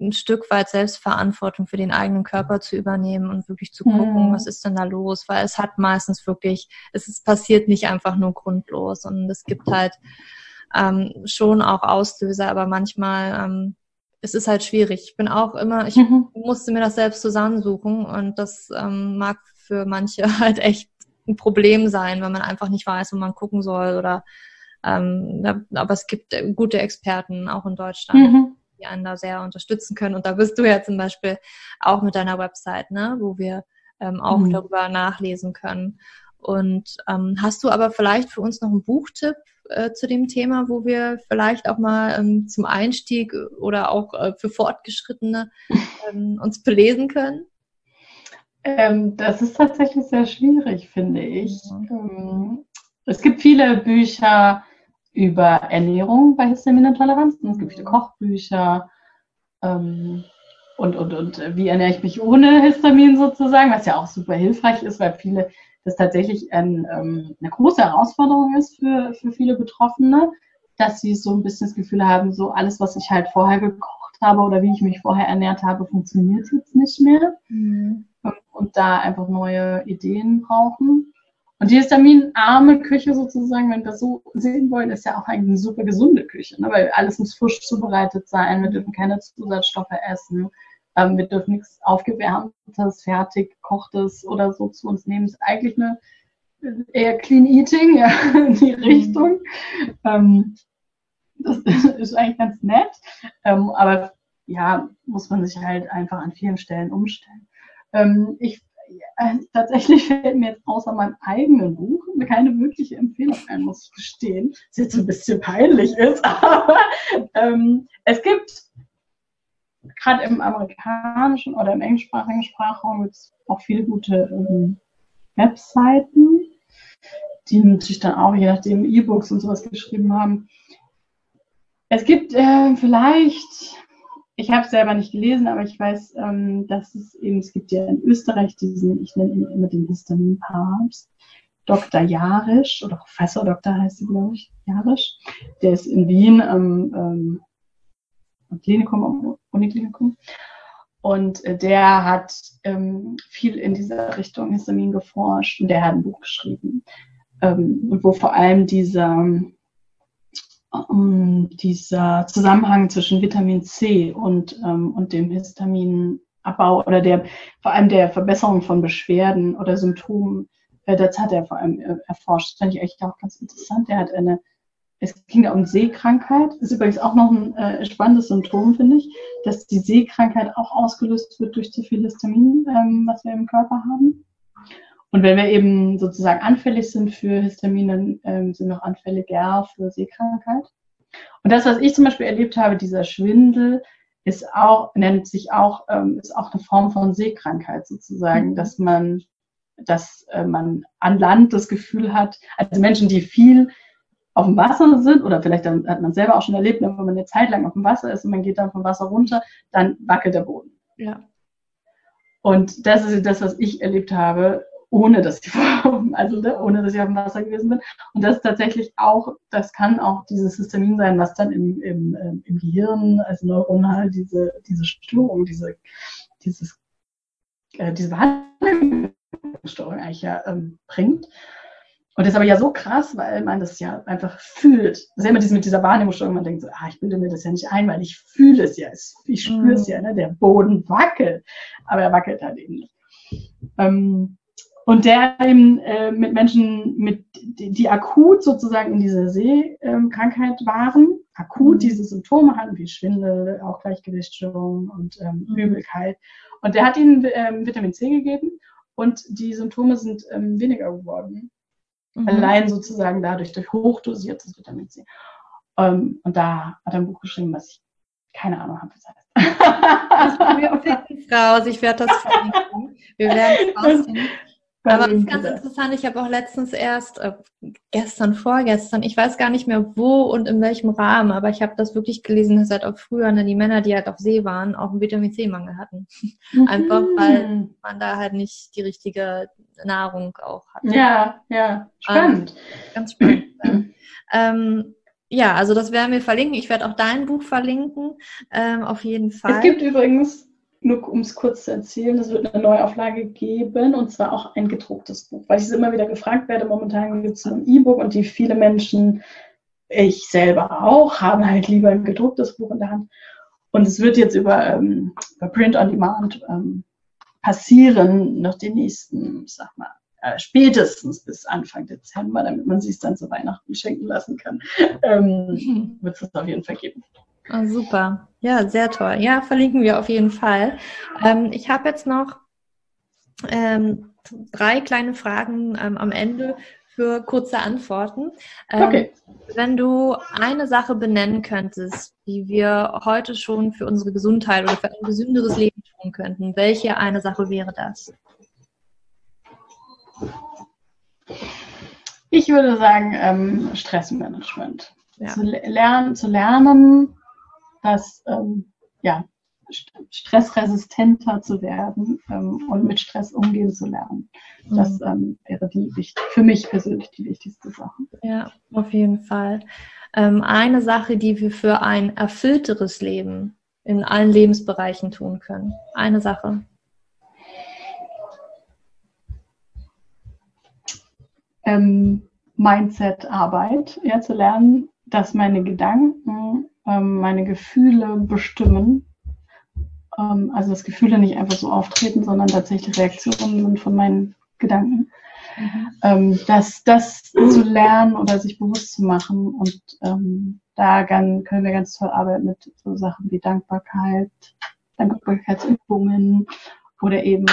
ein Stück weit Selbstverantwortung für den eigenen Körper zu übernehmen und wirklich zu gucken, mhm. was ist denn da los, weil es hat meistens wirklich, es ist, passiert nicht einfach nur grundlos und es gibt halt ähm, schon auch Auslöser, aber manchmal ähm, es ist halt schwierig. Ich bin auch immer, ich mhm. musste mir das selbst zusammensuchen und das ähm, mag für manche halt echt ein Problem sein, wenn man einfach nicht weiß, wo man gucken soll oder ähm, aber es gibt gute Experten auch in Deutschland, mhm. die einen da sehr unterstützen können. Und da bist du ja zum Beispiel auch mit deiner Website, ne, wo wir ähm, auch mhm. darüber nachlesen können. Und ähm, hast du aber vielleicht für uns noch einen Buchtipp äh, zu dem Thema, wo wir vielleicht auch mal ähm, zum Einstieg oder auch äh, für Fortgeschrittene ähm, uns belesen können? Ähm, das ist tatsächlich sehr schwierig, finde ich. Mhm. es gibt viele Bücher über Ernährung bei Histaminintoleranzen. Es gibt viele Kochbücher. Ähm, und, und, und wie ernähre ich mich ohne Histamin sozusagen, was ja auch super hilfreich ist, weil viele das tatsächlich ein, ähm, eine große Herausforderung ist für, für viele Betroffene, dass sie so ein bisschen das Gefühl haben, so alles, was ich halt vorher gekocht habe oder wie ich mich vorher ernährt habe, funktioniert jetzt nicht mehr. Mhm. Und, und da einfach neue Ideen brauchen. Und die histaminarme Küche sozusagen, wenn wir so sehen wollen, ist ja auch eigentlich eine super gesunde Küche, ne? weil alles muss frisch zubereitet sein, wir dürfen keine Zusatzstoffe essen, Ähm, wir dürfen nichts aufgewärmtes, fertig gekochtes oder so zu uns nehmen. Ist eigentlich eine eher Clean Eating ja, in die mhm. Richtung. Ähm, das ist eigentlich ganz nett. Ähm, aber ja, muss man sich halt einfach an vielen Stellen umstellen. Ähm, ich äh, tatsächlich fällt mir jetzt außer meinem eigenen Buch keine wirkliche Empfehlung ein, muss ich gestehen. Was jetzt ein bisschen peinlich ist, aber ähm, es gibt gerade im amerikanischen oder im englischsprachigen Sprachraum gibt es auch viele gute ähm, Webseiten, die natürlich dann auch je nachdem E-Books und sowas geschrieben haben. Es gibt äh, vielleicht ich habe es selber nicht gelesen, aber ich weiß, ähm, dass es eben, es gibt ja in Österreich diesen, ich nenne ihn immer den Histaminpapst, Dr. Jarisch oder Professor Dr. heißt sie, glaube ich, Jarisch. Der ist in Wien am ähm, Klinikum, am Uniklinikum. Und äh, der hat ähm, viel in dieser Richtung Histamin geforscht und der hat ein Buch geschrieben, ähm, wo vor allem dieser um, dieser Zusammenhang zwischen Vitamin C und, ähm, und dem Histaminabbau oder der, vor allem der Verbesserung von Beschwerden oder Symptomen, äh, das hat er vor allem äh, erforscht. Das fand ich echt auch ganz interessant. Er hat eine, es ging da um Seekrankheit. Das ist übrigens auch noch ein äh, spannendes Symptom, finde ich, dass die Seekrankheit auch ausgelöst wird durch zu viel Histamin, ähm, was wir im Körper haben. Und wenn wir eben sozusagen anfällig sind für Histamin, dann ähm, sind wir auch anfälliger für Sehkrankheit. Und das, was ich zum Beispiel erlebt habe, dieser Schwindel, ist auch, nennt sich auch, ähm, ist auch eine Form von Sehkrankheit sozusagen, mhm. dass man, dass äh, man an Land das Gefühl hat, also Menschen, die viel auf dem Wasser sind, oder vielleicht dann, hat man selber auch schon erlebt, wenn man eine Zeit lang auf dem Wasser ist und man geht dann vom Wasser runter, dann wackelt der Boden. Ja. Und das ist das, was ich erlebt habe, ohne dass ich, also ne, ohne dass ich auf dem Wasser gewesen bin. Und das ist tatsächlich auch, das kann auch dieses Histamin sein, was dann im, im, ähm, im Gehirn als neuronal diese, diese Störung, diese, dieses, äh, diese Wahrnehmungsstörung eigentlich ja ähm, bringt. Und das ist aber ja so krass, weil man das ja einfach fühlt. Das ist ja immer dieses, mit dieser Wahrnehmungsstörung, man denkt so, ah, ich bilde mir das ja nicht ein, weil ich fühle es ja, ich spüre es mhm. ja, ne? der Boden wackelt, aber er wackelt halt eben nicht. Ähm, und der eben äh, mit Menschen, mit, die, die, akut sozusagen in dieser Sehkrankheit waren, akut mhm. diese Symptome hatten, wie Schwindel, auch Gleichgewichtsstörung und ähm, mhm. Übelkeit. Und der hat ihnen ähm, Vitamin C gegeben und die Symptome sind ähm, weniger geworden. Mhm. Allein sozusagen dadurch, durch hochdosiertes Vitamin C. Ähm, und da hat er ein Buch geschrieben, was ich keine Ahnung habe, was heißt. Das jeden Fall raus. Ich werde das verlinken. Wir werden es. Aber das ist ganz interessant. Ich habe auch letztens erst, äh, gestern, vorgestern, ich weiß gar nicht mehr wo und in welchem Rahmen, aber ich habe das wirklich gelesen, dass halt auch früher ne, die Männer, die halt auf See waren, auch einen Vitamin C-Mangel hatten. Mhm. Einfach weil man da halt nicht die richtige Nahrung auch hat. Ja, ja, spannend. Ähm, ganz spannend. ähm, ja, also das werden wir verlinken. Ich werde auch dein Buch verlinken, ähm, auf jeden Fall. Es gibt übrigens nur um es kurz zu erzählen, es wird eine Neuauflage geben und zwar auch ein gedrucktes Buch, weil ich es immer wieder gefragt werde. Momentan gibt es nur ein E-Book und die viele Menschen, ich selber auch, haben halt lieber ein gedrucktes Buch in der Hand. Und es wird jetzt über, ähm, über Print on Demand ähm, passieren, nach den nächsten, ich sag mal, äh, spätestens bis Anfang Dezember, damit man sich dann zu Weihnachten schenken lassen kann, ähm, wird es auf jeden Fall geben. Oh, super. Ja, sehr toll. Ja, verlinken wir auf jeden Fall. Ähm, ich habe jetzt noch ähm, drei kleine Fragen ähm, am Ende für kurze Antworten. Ähm, okay. Wenn du eine Sache benennen könntest, die wir heute schon für unsere Gesundheit oder für ein gesünderes Leben tun könnten, welche eine Sache wäre das? Ich würde sagen ähm, Stressmanagement. Ja. Zu, lernen, zu lernen, dass ähm, ja, stressresistenter zu werden ähm, und mit Stress umgehen zu lernen. Das mhm. ähm, wäre die für mich persönlich die wichtigste Sache. Ja, auf jeden Fall. Ähm, eine Sache, die wir für ein erfüllteres Leben in allen Lebensbereichen tun können. Eine Sache. Ähm, Mindset-Arbeit, ja, zu lernen, dass meine Gedanken ähm, meine Gefühle bestimmen ähm, also dass Gefühle nicht einfach so auftreten, sondern tatsächlich Reaktionen sind von meinen Gedanken. Mhm. Ähm, das, das zu lernen oder sich bewusst zu machen und ähm, da können wir ganz toll arbeiten mit so Sachen wie Dankbarkeit, Dankbarkeitsübungen oder eben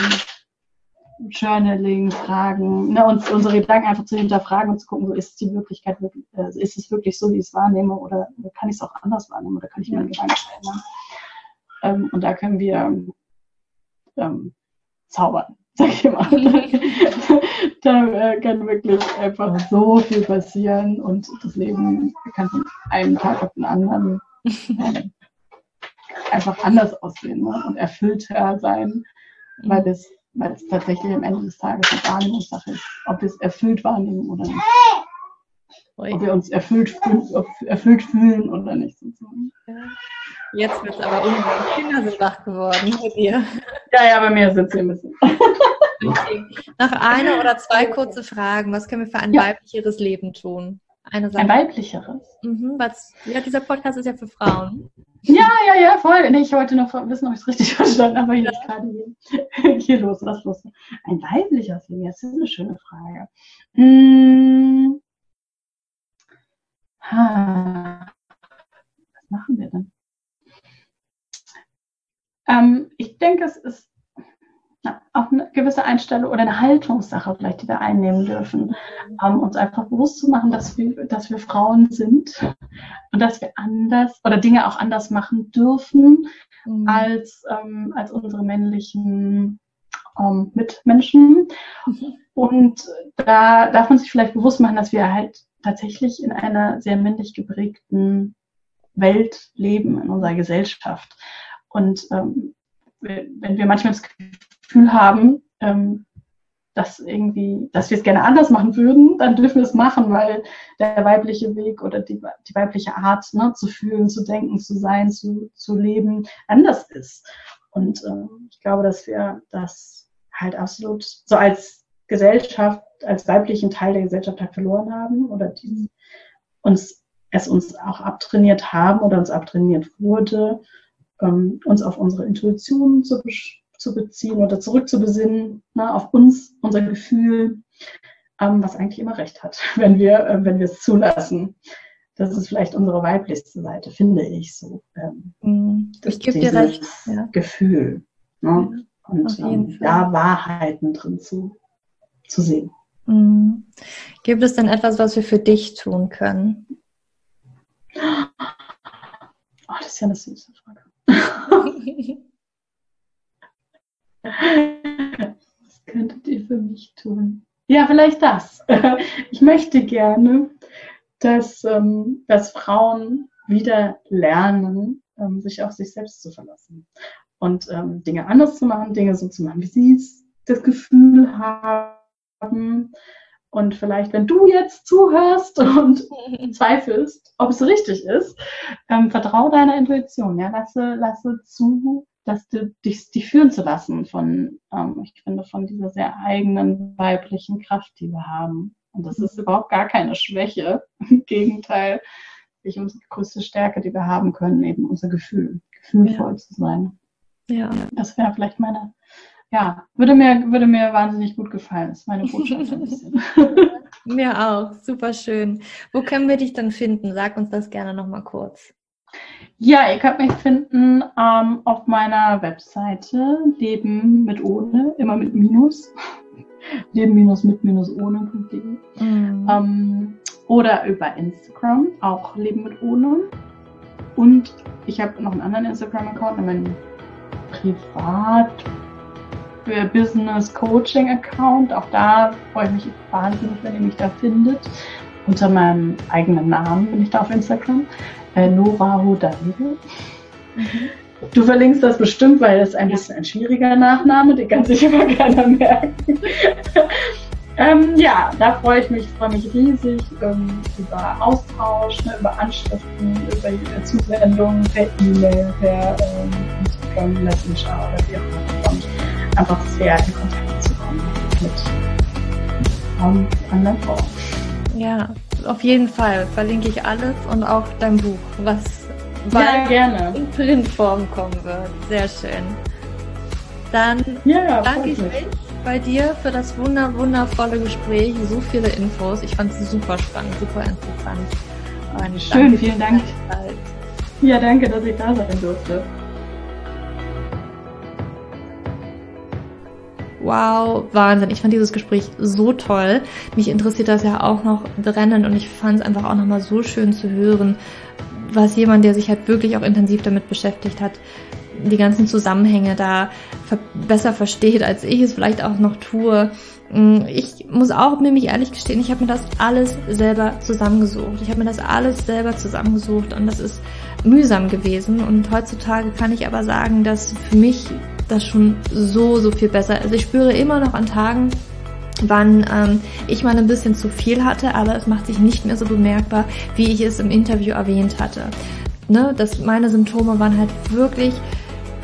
Journaling, Fragen, ne, uns unsere Gedanken einfach zu hinterfragen und zu gucken, so ist die Wirklichkeit wirklich, äh, ist es wirklich so, wie ich es wahrnehme, oder kann ich es auch anders wahrnehmen oder kann ich ja. Gedanken verändern? Ähm, und da können wir ähm, zaubern, sag ich mal. da äh, kann wirklich einfach so viel passieren und das Leben kann von einem Tag auf den anderen äh, einfach anders aussehen ne? und erfüllter sein, weil es weil es tatsächlich am Ende des Tages eine Wahrnehmungssache ist, ob wir es erfüllt wahrnehmen oder nicht. Ob wir uns erfüllt, erfüllt fühlen oder nicht. Jetzt wird es aber unruhig. Kinder sind wach geworden bei dir. Ja, ja, bei mir sind sie ein bisschen. Okay. Noch eine oder zwei kurze Fragen. Was können wir für ein ja. weiblicheres Leben tun? Eine Sache. Ein weiblicheres? Mhm, was, ja, dieser Podcast ist ja für Frauen. Ja, ja, ja, voll. Nee, ich wollte noch wissen, ob ich es richtig verstanden habe, aber hier ist gerade hier, hier los, was los. Ein weibliches Leben, das ist eine schöne Frage. Hm. Was machen wir denn? Ähm, ich denke, es ist auch eine gewisse Einstellung oder eine Haltungssache vielleicht, die wir einnehmen dürfen, ähm, uns einfach bewusst zu machen, dass wir, dass wir Frauen sind und dass wir anders oder Dinge auch anders machen dürfen mhm. als, ähm, als unsere männlichen ähm, Mitmenschen. Mhm. Und da darf man sich vielleicht bewusst machen, dass wir halt tatsächlich in einer sehr männlich geprägten Welt leben, in unserer Gesellschaft. Und ähm, wenn wir manchmal das Gefühl haben, ähm, dass irgendwie, dass wir es gerne anders machen würden, dann dürfen wir es machen, weil der weibliche Weg oder die, die weibliche Art ne, zu fühlen, zu denken, zu sein, zu, zu leben, anders ist. Und äh, ich glaube, dass wir das halt absolut so als Gesellschaft, als weiblichen Teil der Gesellschaft halt verloren haben oder die uns es uns auch abtrainiert haben oder uns abtrainiert wurde, ähm, uns auf unsere Intuition zu, zu beziehen oder zurückzubesinnen, ne, auf uns, unser Gefühl, ähm, was eigentlich immer recht hat, wenn wir, äh, wenn wir es zulassen. Das ist vielleicht unsere weiblichste Seite, finde ich so. Ähm, mhm. ich gebe dir recht. Ja. Gefühl. Ne? Und ähm, da Wahrheiten drin zu, zu sehen. Mhm. Gibt es denn etwas, was wir für dich tun können? Oh, das ist ja eine süße Frage. Was könntet ihr für mich tun? Ja, vielleicht das. Ich möchte gerne, dass, ähm, dass Frauen wieder lernen, ähm, sich auf sich selbst zu verlassen und ähm, Dinge anders zu machen, Dinge so zu machen, wie sie das Gefühl haben. Und vielleicht, wenn du jetzt zuhörst und zweifelst, ob es richtig ist, ähm, vertraue deiner Intuition. Ja? Lasse, lasse zu, dass du dich, dich führen zu lassen von, ähm, ich finde, von dieser sehr eigenen weiblichen Kraft, die wir haben. Und das ist überhaupt gar keine Schwäche. Im Gegenteil, ich unsere größte Stärke, die wir haben können, eben unser Gefühl, gefühlvoll ja. zu sein. Ja. Das wäre vielleicht meine, ja, würde mir, würde mir wahnsinnig gut gefallen. Das ist meine Botschaft ein bisschen. mir auch, super schön. Wo können wir dich dann finden? Sag uns das gerne nochmal kurz. Ja, ihr könnt mich finden ähm, auf meiner Webseite Leben mit ohne, immer mit Minus. Leben minus mit minus ohne.de. Mhm. Ähm, oder über Instagram, auch Leben mit ohne. Und ich habe noch einen anderen Instagram-Account, meinen Privat Business Coaching Account. Auch da freue ich mich wahnsinnig, wenn ihr mich da findet. Unter meinem eigenen Namen bin ich da auf Instagram Nora Hodalide. Mhm. Du verlinkst das bestimmt, weil das ein bisschen ein schwieriger Nachname, den kann sich aber keiner merken. ähm, ja, da freue ich mich, freue mich riesig ähm, über Austausch, ne, über Anschriften, über Zusendungen per E-Mail, per ähm, Instagram, Messenger oder wie auch immer. Einfach sehr in Kontakt zu kommen mit ähm, anderen Frauen. Ja, auf jeden Fall verlinke ich alles und auch dein Buch, was ja, gerne. in Printform kommen wird. Sehr schön. Dann ja, danke ich mich bei dir für das wunder wundervolle Gespräch. So viele Infos. Ich fand es super spannend, super interessant. Und Schön, vielen Dank. Ja, danke, dass ich da sein durfte. Wow, Wahnsinn. Ich fand dieses Gespräch so toll. Mich interessiert das ja auch noch brennend und ich fand es einfach auch nochmal so schön zu hören, was jemand, der sich halt wirklich auch intensiv damit beschäftigt hat, die ganzen Zusammenhänge da besser versteht, als ich es vielleicht auch noch tue. Mm, ich muss auch nämlich ehrlich gestehen, ich habe mir das alles selber zusammengesucht. Ich habe mir das alles selber zusammengesucht und das ist mühsam gewesen. Und heutzutage kann ich aber sagen, dass für mich das schon so, so viel besser. Also ich spüre immer noch an Tagen, wann ähm, ich mal ein bisschen zu viel hatte, aber es macht sich nicht mehr so bemerkbar, wie ich es im Interview erwähnt hatte. Ne, dass meine Symptome waren halt wirklich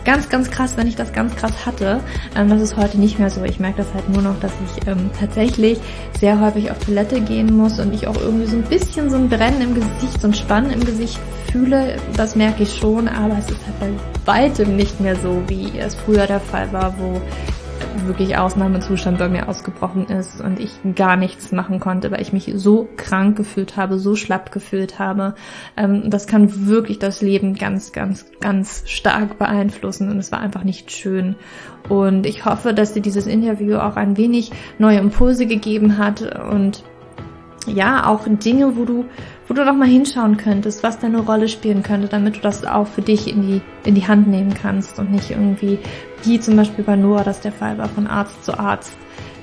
ganz, ganz krass, wenn ich das ganz krass hatte. Ähm, das ist heute nicht mehr so. Ich merke das halt nur noch, dass ich ähm, tatsächlich sehr häufig auf Toilette gehen muss und ich auch irgendwie so ein bisschen so ein Brennen im Gesicht, so ein Spannen im Gesicht fühle. Das merke ich schon, aber es ist halt bei weitem nicht mehr so, wie es früher der Fall war, wo wirklich Ausnahmezustand bei mir ausgebrochen ist und ich gar nichts machen konnte, weil ich mich so krank gefühlt habe, so schlapp gefühlt habe. Ähm, das kann wirklich das Leben ganz, ganz, ganz stark beeinflussen und es war einfach nicht schön. Und ich hoffe, dass dir dieses Interview auch ein wenig neue Impulse gegeben hat und ja, auch Dinge, wo du, wo du noch mal hinschauen könntest, was deine Rolle spielen könnte, damit du das auch für dich in die, in die Hand nehmen kannst und nicht irgendwie, wie zum Beispiel bei Noah das der Fall war, von Arzt zu Arzt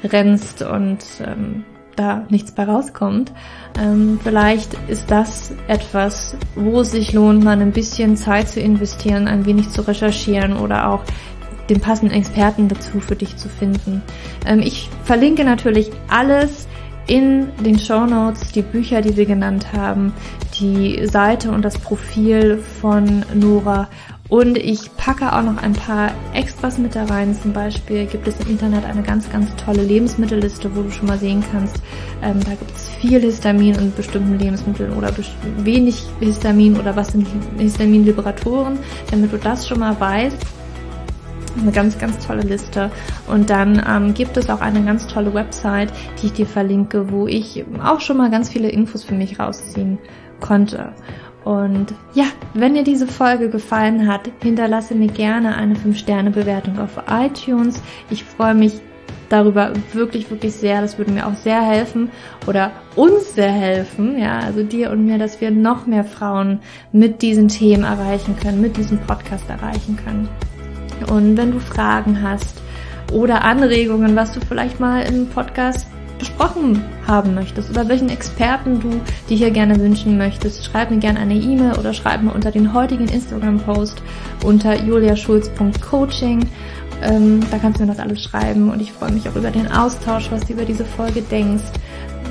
rennst und ähm, da nichts bei rauskommt. Ähm, vielleicht ist das etwas, wo es sich lohnt, mal ein bisschen Zeit zu investieren, ein wenig zu recherchieren oder auch den passenden Experten dazu für dich zu finden. Ähm, ich verlinke natürlich alles in den Show Notes die Bücher, die wir genannt haben, die Seite und das Profil von Nora. Und ich packe auch noch ein paar Extras mit da rein. Zum Beispiel gibt es im Internet eine ganz, ganz tolle Lebensmittelliste, wo du schon mal sehen kannst, ähm, da gibt es viel Histamin in bestimmten Lebensmitteln oder wenig Histamin oder was sind Histaminliberatoren, damit du das schon mal weißt eine ganz, ganz tolle Liste. Und dann ähm, gibt es auch eine ganz tolle Website, die ich dir verlinke, wo ich auch schon mal ganz viele Infos für mich rausziehen konnte. Und ja, wenn dir diese Folge gefallen hat, hinterlasse mir gerne eine 5-Sterne-Bewertung auf iTunes. Ich freue mich darüber wirklich, wirklich sehr. Das würde mir auch sehr helfen oder uns sehr helfen, ja, also dir und mir, dass wir noch mehr Frauen mit diesen Themen erreichen können, mit diesem Podcast erreichen können. Und wenn du Fragen hast oder Anregungen, was du vielleicht mal im Podcast besprochen haben möchtest oder welchen Experten du dir hier gerne wünschen möchtest, schreib mir gerne eine E-Mail oder schreib mir unter den heutigen Instagram-Post unter juliaschulz.coaching. Ähm, da kannst du mir das alles schreiben und ich freue mich auch über den Austausch, was du über diese Folge denkst.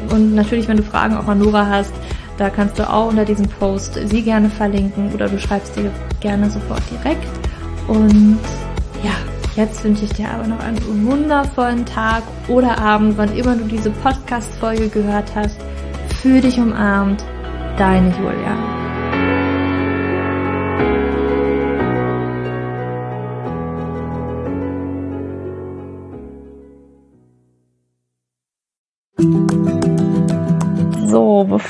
Und natürlich, wenn du Fragen auch an Nora hast, da kannst du auch unter diesem Post sie gerne verlinken oder du schreibst dir gerne sofort direkt. Und ja, jetzt wünsche ich dir aber noch einen wundervollen Tag oder Abend, wann immer du diese Podcast-Folge gehört hast. Fühl dich umarmt, deine Julia.